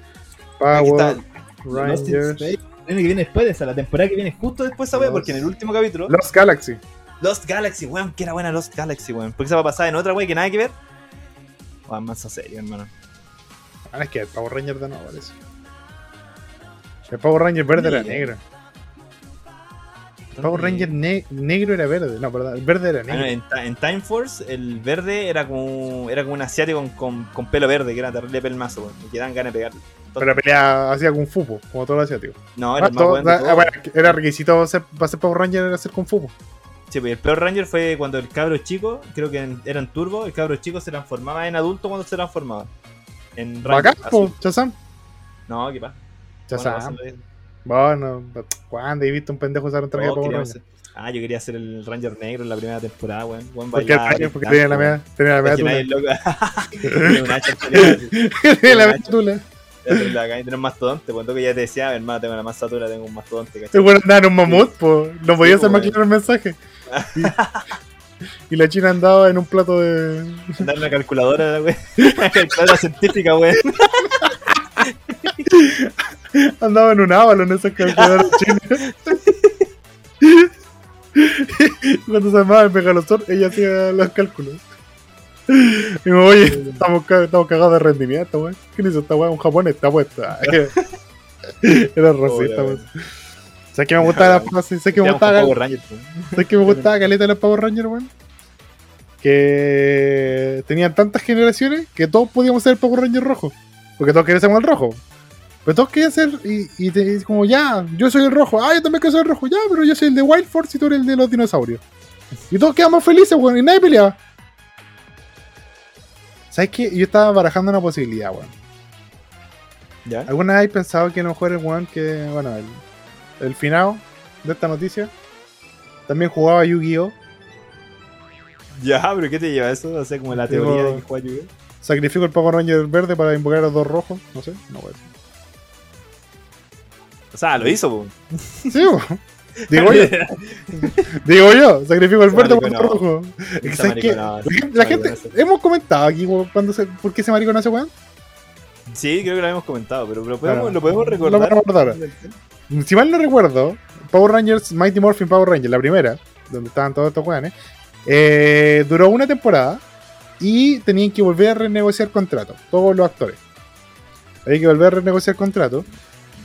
Power Rangers. Viene que viene después de esa, la temporada que viene justo después de esa weá, Lost. porque en el último capítulo. Lost Galaxy. Lost Galaxy, weón, que era buena Lost Galaxy, weón. Porque se va a pasar en otra weá que nada que ver. Weón, más a serio, hermano. Ahora es que el Power Ranger de nuevo parece. El Power Ranger verde era negro. El Power Ranger ne- negro era verde. No, perdón, el verde era Ah, no, negro. en, Ta- en Time Force, el verde era como era como un asiático con, con, con pelo verde, que era terrible pelmazo, weón. Y que dan ganas de pegarle. Pero pelea hacía Kung Fu, po, como todo lo asiático. No, era Ah, más todo- weón de ah, todo. bueno, era requisito hacer- para ser Power Ranger era hacer Kung Fu. po. Sí, pues el peor Ranger fue cuando el cabro chico, creo que en- era en Turbo, el cabro chico se transformaba en adulto cuando se transformaba. En Ranger azul. Chazam. No, ¿qué pasa? Chazam. Bueno, ¿cuándo he visto un pendejo usar un traje de Power Ranger? Ah, yo quería ser el Ranger negro en la primera temporada, weón. Weón Porque, el bailaba, Ranger- porque tenía la media, tenía la media tula. Tenía la media tula. acá tenía un mastodonte, pues que ya te decía, hermano, tengo una masatura, tengo un mastodonte, El ¿cachai? bueno en un mamut, po. No podía hacer más claro el mensaje. Y, y la china andaba en un plato de. Andar en una calculadora. Una calculadora científica, weón. Andaba en un ávalo en esas calculadoras chinas. Cuando se llamaba el Megalosaur, ella hacía los cálculos. Y me oye, estamos, estamos cagados de rendimiento, weón. ¿Quién hizo esta weón? Un japonés está puesta. Era racista, weón. ¿Sabes que me gustaba la frase? ¿Sabes que me gustaba? ¿Sabes que me gustaba caleta de los Power Rangers, weón? Que tenían tantas generaciones que todos podíamos ser el Power Ranger rojo. Porque todos querían ser el rojo. Pero todos querían ser, y, y te y como ya, yo soy el rojo, ah, yo también quiero ser el rojo, ya, pero yo soy el de Wild Force y tú eres el de los dinosaurios. Y todos quedamos felices, weón, y nadie peleaba. ¿Sabes qué? Yo estaba barajando una posibilidad, weón. ¿Ya? ¿Alguna vez pensado que lo mejor el weón que, bueno, el, el finado de esta noticia también jugaba Yu-Gi-Oh! Ya, pero ¿qué te lleva eso? O sea, como la Digo- teoría de que juega Yu-Gi-Oh. Sacrifico el Power Ranger verde para invocar a los dos rojos. No sé, no a decir. O sea, lo hizo, po. Sí, bo. Digo yo, digo yo, sacrifico el verde por el rojo. Es que, La gente, hemos comentado aquí cuando se, por qué se maricona ese weón. Sí, creo que lo habíamos comentado, pero lo podemos, Claro. lo podemos Lo recordar. podemos recordar. Si mal no recuerdo, Power Rangers, Mighty Morphin Power Rangers, la primera, donde estaban todos estos weones, eh, duró una temporada y tenían que volver a renegociar contrato, todos los actores. Hay que volver a renegociar contrato.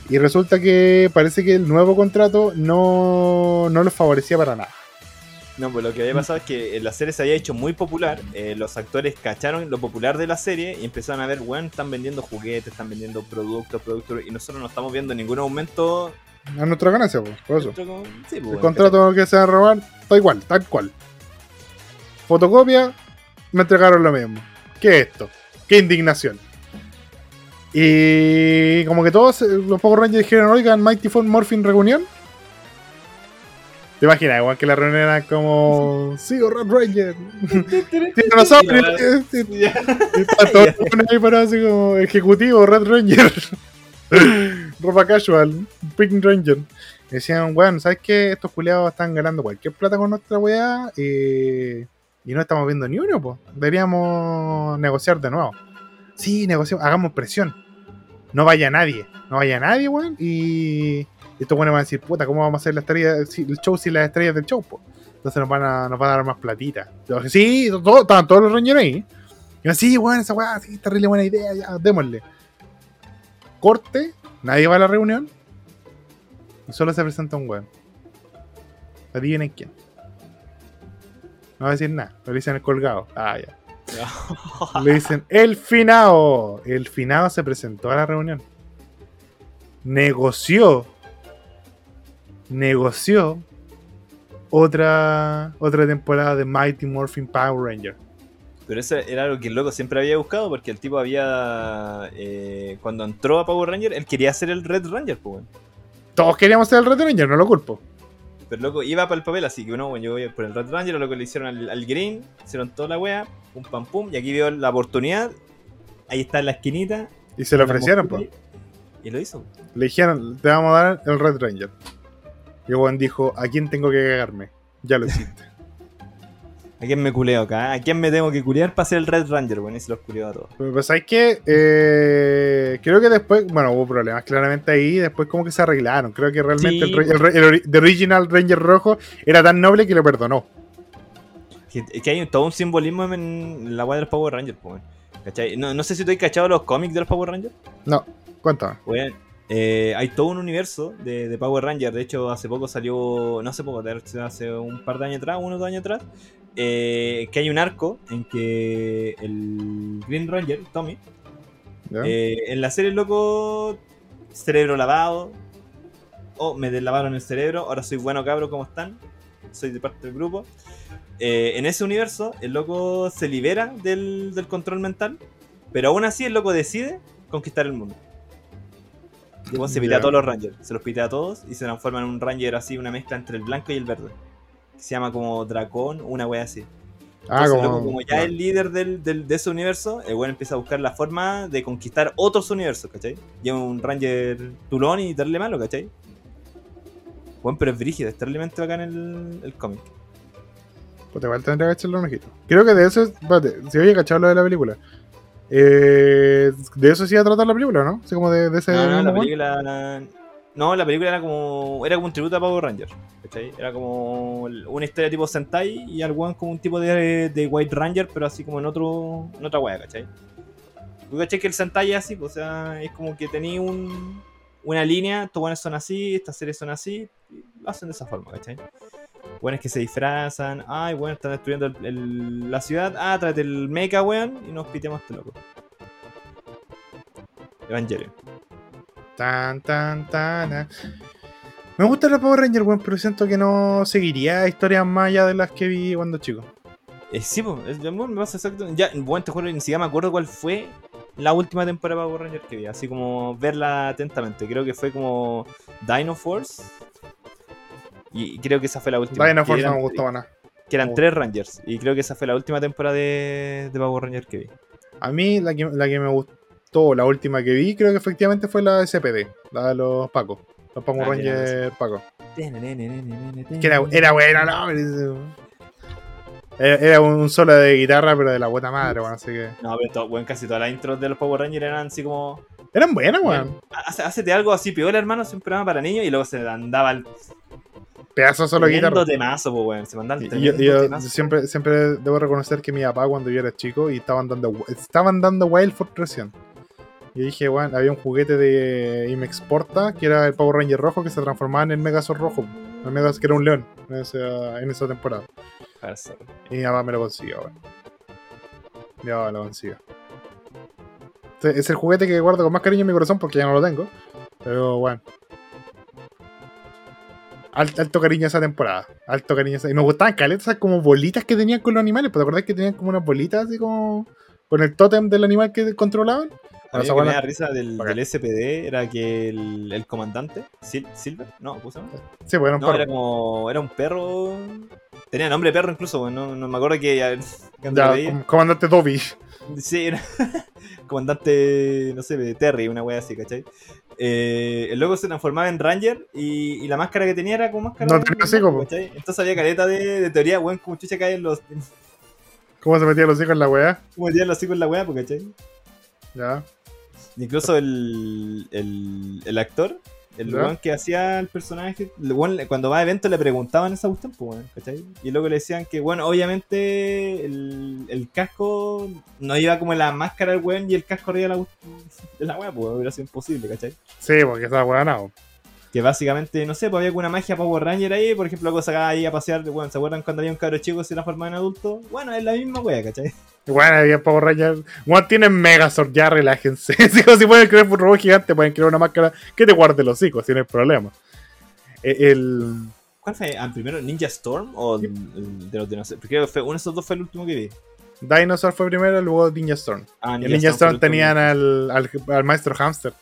Y resulta que parece que el nuevo contrato no, no los favorecía para nada. No, pues lo que había pasado es que la serie se había hecho muy popular. eh, los actores cacharon lo popular de la serie y empezaron a ver, weón, están vendiendo juguetes, están vendiendo productos, productos, y nosotros no estamos viendo ningún aumento. A nuestra ganancia, pues, por eso. Sí, pues, El contrato que se va a robar está igual, tal cual. Fotocopia, me entregaron lo mismo. ¿Qué es esto? ¿Qué indignación? Y como que todos eh, los Power Rangers dijeron, oigan, Mighty Form Morphin reunión. ¿Te imaginas? Igual que la reunión era como... Sí, Red Ranger. Todos los buenos ahí parados así como ejecutivo, Red Ranger. Ropa casual, Pink Ranger. Decían, bueno, ¿sabes qué? Estos culiados están ganando cualquier plata con nuestra weá eh, y no estamos viendo ni uno, pues. Deberíamos negociar de nuevo. Sí, negociamos, hagamos presión. No vaya nadie, no vaya nadie, weón. Y estos buenos van a decir, puta, ¿cómo vamos a hacer la estrella, el show sin las estrellas del show, po? Entonces nos van a, nos van a dar más platita. Dije, sí, todo- estaban todos los Rangers ahí. Y yo, sí, weón, esa weá, sí, terrible buena idea, ya, démosle. Corte, nadie va a la reunión. Y solo se presenta un weón. Adivinen quién. No va a decir nada, le dicen el colgado. Ah, ya. Le dicen el finado. El finado se presentó a la reunión. Negoció. Negoció otra otra temporada de Mighty Morphin Power Ranger. Pero eso era algo que el loco siempre había buscado porque el tipo había. eh, cuando entró a Power Ranger, él quería ser el Red Ranger, pues. Todos queríamos ser el Red Ranger, no lo culpo. Pero loco iba para el papel, así que no, bueno, yo voy por el Red Ranger, lo que le hicieron al, al Green, hicieron toda la wea, pum pam pum, y aquí vio la oportunidad. Ahí está en la esquinita. Y se lo ofrecieron, po. Y lo hizo. Le dijeron, te vamos a dar el Red Ranger. Y weón dijo, ¿a quién tengo que cagarme? Ya lo hiciste. ¿A quién me culeo acá? ¿A quién me tengo que culear para ser el Red Ranger? Bueno, y se los culeo a todos. Pues sabes que creo que después, bueno, hubo problemas claramente ahí, después como que se arreglaron. Creo que realmente Sí. el, original Ranger rojo era tan noble que lo perdonó. Que, es que hay todo un simbolismo en la wea de los Power Rangers, pues. No, no sé si tú has cachado los cómics de los Power Rangers. No, cuéntame. Weón, eh, hay todo un universo de, de Power Rangers. De hecho, hace poco salió, no hace poco, hace un par de años atrás, uno o dos años atrás, eh, que hay un arco en que el Green Ranger, Tommy, eh, en la serie, loco, cerebro lavado, o me deslavaron el cerebro, ahora soy bueno cabro, ¿cómo están? Soy de parte del grupo. En ese universo, el loco se libera del, del control mental, pero aún así el loco decide conquistar el mundo. Y bueno, se pitea a todos los Rangers, se los pitea a todos y se transforma en un Ranger así, una mezcla entre el blanco y el verde. Que se llama como Dracón, una wea así. ah, Entonces, como, ya es el líder del, del- de ese universo, el weón empieza a buscar la forma de conquistar otros universos, ¿cachai? Lleva un Ranger tulón y darle malo, ¿cachai? Bueno, pero es brígido, es terriblemente bacán el, el cómic. Pues igual tendría que echarle un ojito. Creo que de eso, es- espérate, si había cachado lo de la película. Eh, de eso sí iba a tratar la película, ¿no? Así como de, de ese. No, no, la película. No, la película era como. Era como un tributo a Power Ranger. ¿cachai? Era como una historia tipo Sentai y al weón como un tipo de, de White Ranger, pero así como en otro. en otra wea, ¿cachai? Tú cachai que el Sentai es así, pues, o sea, es como que tenía un, una línea, estos weones son así, estas series son así, y lo hacen de esa forma, ¿cachai? Weones que se disfrazan, ay, weón, están destruyendo el- el- la ciudad, ah, tráete el mecha, weón, y nos piteamos este loco. Evangelion. Tan, tan, tan. ah. Me gusta la Power Ranger, weón, pero siento que no seguiría historias más allá de las que vi cuando chico. Eh, sí, pues, es- bueno, me pasa exacto. Ya, bueno, te juro, ni siquiera me acuerdo cuál fue la última temporada de Power Rangers que vi. Así como verla atentamente. Creo que fue como Dino Force. Y creo que esa fue la última. Dino que Force no eran- me gustó nada. Que eran tres Rangers. Y creo que esa fue la última temporada de, de Power Rangers que vi. A mí la que, la que me gustó, la última que vi, creo que efectivamente fue la SPD, la de los Pacos. Los Power Ah, Rangers Pacos. Que era, era bueno, no, Era, un solo de guitarra, pero de la buena madre, weón. Así que. No, pero weón, casi todas las intros de los Power Rangers eran así como. Eran buenas, weón. Hace, hacete algo así piola, hermano, es un programa para niños y luego se andaba el Pedazo solo guitarra. temazo, pues, weón. Se Y tremendo Yo, yo temazo. siempre, siempre debo reconocer que mi papá cuando yo era chico y estaban dando estaban dando Wild Force recién. Y dije, bueno, había un juguete de Imex Porta que era el Power Ranger rojo que se transformaba en el Megazord rojo. El Megazord que era un león en esa, en esa temporada. Eso. Y mi papá me lo consiguió, weón. Mi papá lo consiguió. Es el juguete que guardo con más cariño en mi corazón porque ya no lo tengo. Pero bueno. Alto, alto cariño esa temporada. Alto cariño esa. Y me gustaban caletas como bolitas que tenían con los animales. ¿Te acordás que tenían como unas bolitas así como. con el tótem del animal que controlaban? A mí que me da risa del, del SPD era que el, el comandante, Sil- Silver, no, ¿cómo se llama? Sí, pues era un No, perro. era como. Era un perro. Tenía nombre de perro incluso, weón, no, no me acuerdo que. ya- comandante Dobby. Sí, era comandante, no sé, Terry, una wea así, ¿cachai? Eh, el logo se transformaba en Ranger y, y la máscara que tenía era como máscara No tenía po. ¿cachai? Entonces había caleta de, de teoría, weón, como chucha caen los. ¿Cómo se metían los hijos en la weá? Como metían los hocico en la wea, po, ¿cachai? Ya. Incluso el, el, el actor, el weón que hacía el personaje, el weón, cuando va a eventos le preguntaban esa cuestión, pues, weón, ¿cachai? Y luego le decían que, bueno, obviamente el, el casco no iba como en la máscara del weón y el casco arriba de la, de la weá, pues, hubiera sido imposible, ¿cachai? Sí, porque estaba weá no. Que básicamente, no sé, pues había alguna magia Power Ranger ahí, por ejemplo, algo sacaba ahí a pasear, bueno, ¿se acuerdan cuando había un cabro chico que se transformaba en adulto? Bueno, es la misma wea, ¿cachai? Bueno, había Power Rangers. Bueno, tienen Megazord, ya relájense. Si, pueden crear un robot gigante, pueden crear una máscara que te guarde los hocico, si no hay problema. Eh, El. ¿Cuál fue? Ah, primero Ninja Storm o de los dinosaurios? Creo que fue, uno de esos dos fue el último que vi. Dinosaur fue primero, luego Ninja Storm. Ah, En Ninja el Storm tenían al, al, al maestro Hamster.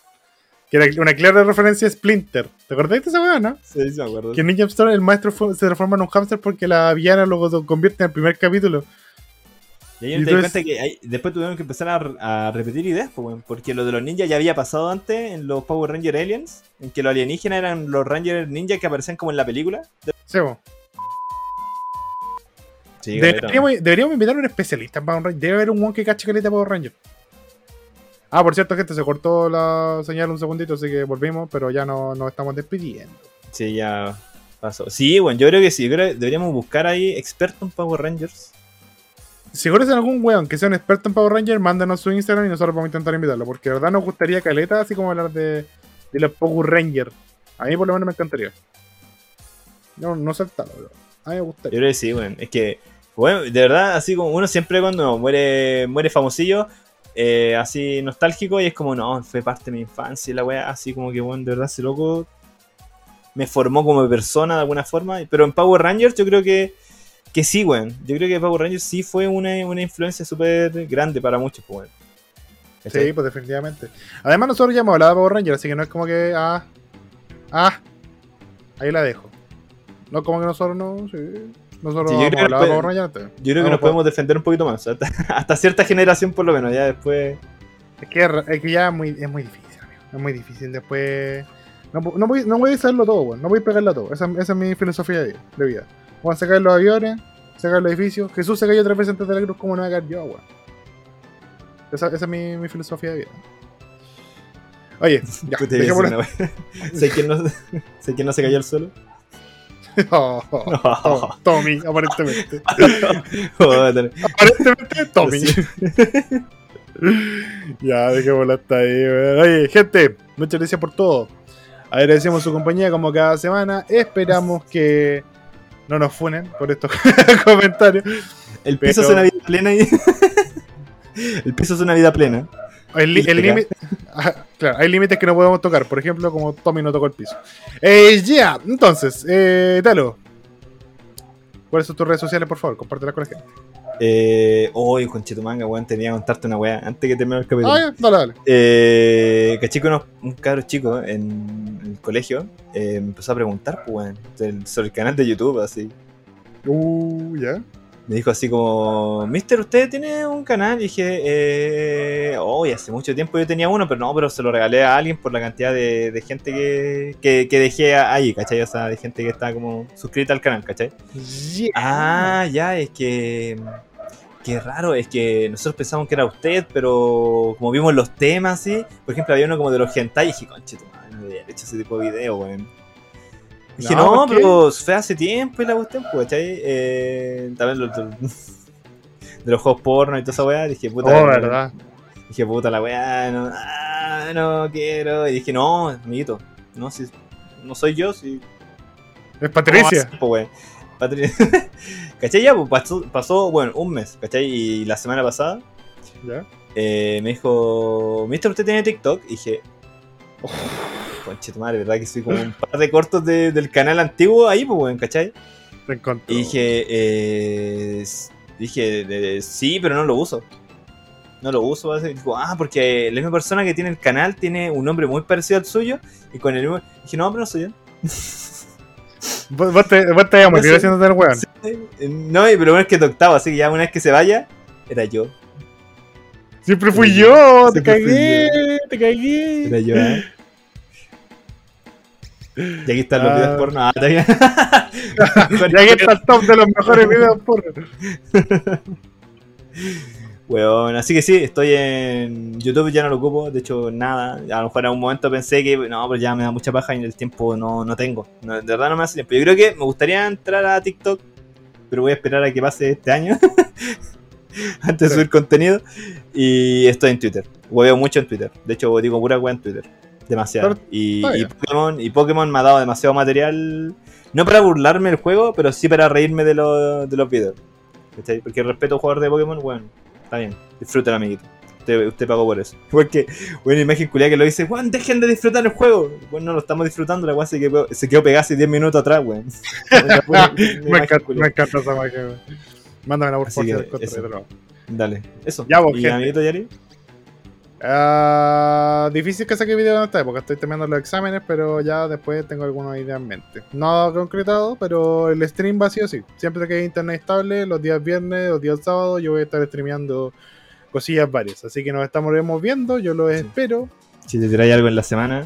Que era una clara referencia a Splinter. ¿Te acordás de esa weá, no? Sí, sí, me acuerdo. Que en Ninja Storm el maestro se transforma en un hamster porque la villana lo convierte en el primer capítulo. Y ahí Y me di cuenta que después tuvieron que empezar a, a repetir ideas, pues, weón, porque lo de los ninjas ya había pasado antes en los Power Ranger Aliens, en que los alienígenas eran los Ranger ninjas que aparecían como en la película. Sí. Sí, Deberíamos, deberíamos invitar a un especialista en Power Ranger. Debe haber un one que cache caleta Power Ranger. Ah, por cierto, gente, se cortó la señal un segundito, así que volvimos, pero ya no nos estamos despidiendo. Sí, ya pasó. Sí, bueno, yo creo que sí. Yo creo que deberíamos buscar ahí expertos en Power Rangers. Si conocen algún weón que sea un experto en Power Ranger, mándanos su Instagram y nosotros vamos a intentar invitarlo. Porque de verdad nos gustaría caleta, así como hablar de, de los Power Rangers. A mí por lo menos me encantaría. No, no pero a mí me Yo gustaría. creo que sí, bueno. Es que, bueno, de verdad, así como uno siempre cuando muere, muere famosillo, eh, así nostálgico, y es como, no, fue parte de mi infancia, y la wea, así como que, bueno, de verdad, ese loco me formó como persona de alguna forma. Pero en Power Rangers yo creo que, que sí, weón. Yo creo que Power Rangers sí fue una, una influencia súper grande para muchos, pues, weón. Sí, pues definitivamente. Además nosotros ya hemos hablado de Power Ranger, así que no es como que... Ah, ah, ahí la dejo. No como que nosotros no... Sí. Nosotros Sí, yo creo que hablado de después- Power Ranger antes. Yo creo que Vamos nos podemos defender un poquito más. Hasta, hasta cierta generación, por lo menos. Ya después. Es que, es que ya es muy, es muy difícil, amigo. Es muy difícil después. No, voy, no voy a saberlo todo, weón. No voy a pegarlo todo. Esa, esa es mi filosofía de vida. De vida. Voy a sacar los aviones, sacar los edificios. Jesús se cayó tres veces antes de la cruz, ¿cómo no voy a caer yo, weón? Esa, esa es mi, mi filosofía de vida. Oye, ya. ¿Sé quién no, no se cayó al suelo? Oh, oh, oh, Tommy, aparentemente. Joder. Aparentemente, Tommy. Ya, dejémoslo hasta ahí. weón. Oye, gente, muchas gracias por todo. Agradecemos su compañía como cada semana. Esperamos que no nos funen por estos comentarios. El piso Pero- es una vida plena y... El piso es una vida plena. El li- el límite. Ajá, claro, hay límites que no podemos tocar. Por ejemplo, como Tommy no tocó el piso. Eh, ya, entonces, eh, Talo. ¿Cuáles son tus redes sociales, por favor? Compártelas con la gente. Eh, Oye, conchetumanga, weón, tenía que contarte una weá antes que termine el capítulo. Ah, ya, dale, dale. Eh, caché que unos- un cabro chico en el colegio eh, me empezó a preguntar, pues, weón, sobre el canal de YouTube, así. Uh, ya. Me dijo así como, Mister, ¿usted tiene un canal? Y dije, eh, oh, y hace mucho tiempo yo tenía uno, pero no, pero se lo regalé a alguien por la cantidad de, de gente que, que, que dejé ahí, ¿cachai? O sea, de gente que está como suscrita al canal, ¿cachai? Ah, ya, es que. Qué raro, es que nosotros pensamos que era usted, pero como vimos los temas, ¿sí? Por ejemplo, había uno como de los hentai y dije, conche, tu madre, no había hecho ese tipo de video, weón. Dije, No, no, pero fue hace tiempo y la cuestión, pues, ¿cachai? Eh, también lo- de los juegos porno y toda esa weá, dije, puta. Oh, no- verdad. Dije, puta la weá, no, ah, no quiero. Y dije, no, amiguito, no, si, no soy yo, si Es Patricia. pues, weón. Patri- ¿Cachai? Ya, pues pasó, pasó, bueno, un mes, ¿cachai? Y la semana pasada ¿Ya? eh, me dijo, Mister, ¿usted tiene TikTok? Y dije, conche tu madre, ¿verdad? Que soy como un par de cortos de- del canal antiguo ahí, pues, weón, ¿cachai? Te. Y dije, eh, dije, eh, sí, pero no lo uso. No lo uso, así. Digo, ah, porque la misma persona que tiene el canal tiene un nombre muy parecido al suyo. Y con el mismo. Dije, no, pero no soy yo. Vos, vos te, vos te ibas a morir No sé. haciéndote el weón. Eh, No, y pero bueno es que te octavo, así que ya una vez que se vaya, era yo. Siempre fui yo, te cagué, te cagué. Era yo, ¿eh? Y aquí están los Ah. videos porno. Ah. Y aquí está el top de los mejores videos por. Weón, así que sí, estoy en YouTube, ya no lo ocupo, de hecho nada, a lo mejor en un momento pensé que no, pero ya me da mucha paja y el tiempo no, no tengo, No, de verdad no me hace tiempo. Yo creo que me gustaría entrar a TikTok, pero voy a esperar a que pase este año, antes de subir contenido, y estoy en Twitter, hueveo mucho en Twitter, de hecho digo pura wea en Twitter, demasiado. Pero- Y. Pokémon, y Pokémon me ha dado demasiado material, no para burlarme del juego, pero sí para reírme de, lo- de los videos. ¿cachai? Porque respeto a jugador de Pokémon, bueno, está bien, disfruten amiguito. Usted, usted pagó por eso. Porque, bueno, imagen culia que lo dice, weón, dejen de disfrutar el juego. Bueno, no lo estamos disfrutando, la weá se quedó, se quedó pegada hace 10 minutos atrás, weón. Me encanta, me encanta esa magia, weón. Si la encuentro eso. de nuevo. Dale, eso. Ya, vos, ¿Y gente. amiguito Yari? Ah, difícil que saque video en esta época. Estoy terminando los exámenes, pero ya después tengo alguna idea en mente. No concretado, pero el stream va sí. Siempre que hay internet estable, los días viernes, los días sábados, yo voy a estar streameando cosillas varias. Así que nos estamos viendo, yo los Sí. espero. Si te tiráis algo en la semana,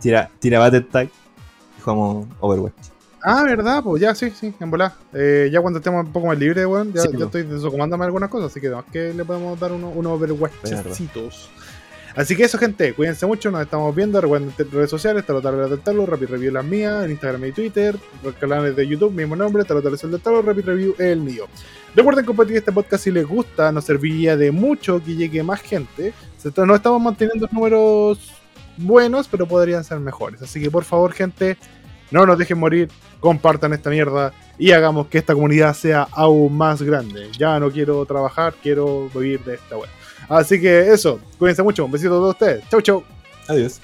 tira, tira Battle Tag y jugamos Overwatch. Ah, verdad, pues ya, sí, sí, en volar. Eh, ya cuando estemos un poco más libres, weón, ya, Sí, ya pues. estoy desocumándome algunas cosas, así que no, es que le podemos dar unos uno overwatchecitos. Así que eso, gente, cuídense mucho, nos estamos viendo. Recuerden en redes sociales, Tarotales del Talo, Rapid Review las mías, en Instagram y Twitter, los canales de YouTube, mismo nombre, Tarotales del Talo, Rapid Review el mío. Recuerden compartir este podcast si les gusta, nos serviría de mucho que llegue más gente. No estamos manteniendo números buenos, pero podrían ser mejores. Así que por favor, gente, no nos dejen morir, compartan esta mierda y hagamos que esta comunidad sea aún más grande. Ya no quiero trabajar, quiero vivir de esta web. Así que eso, cuídense mucho, un besito a todos ustedes. Chau, chau. Adiós.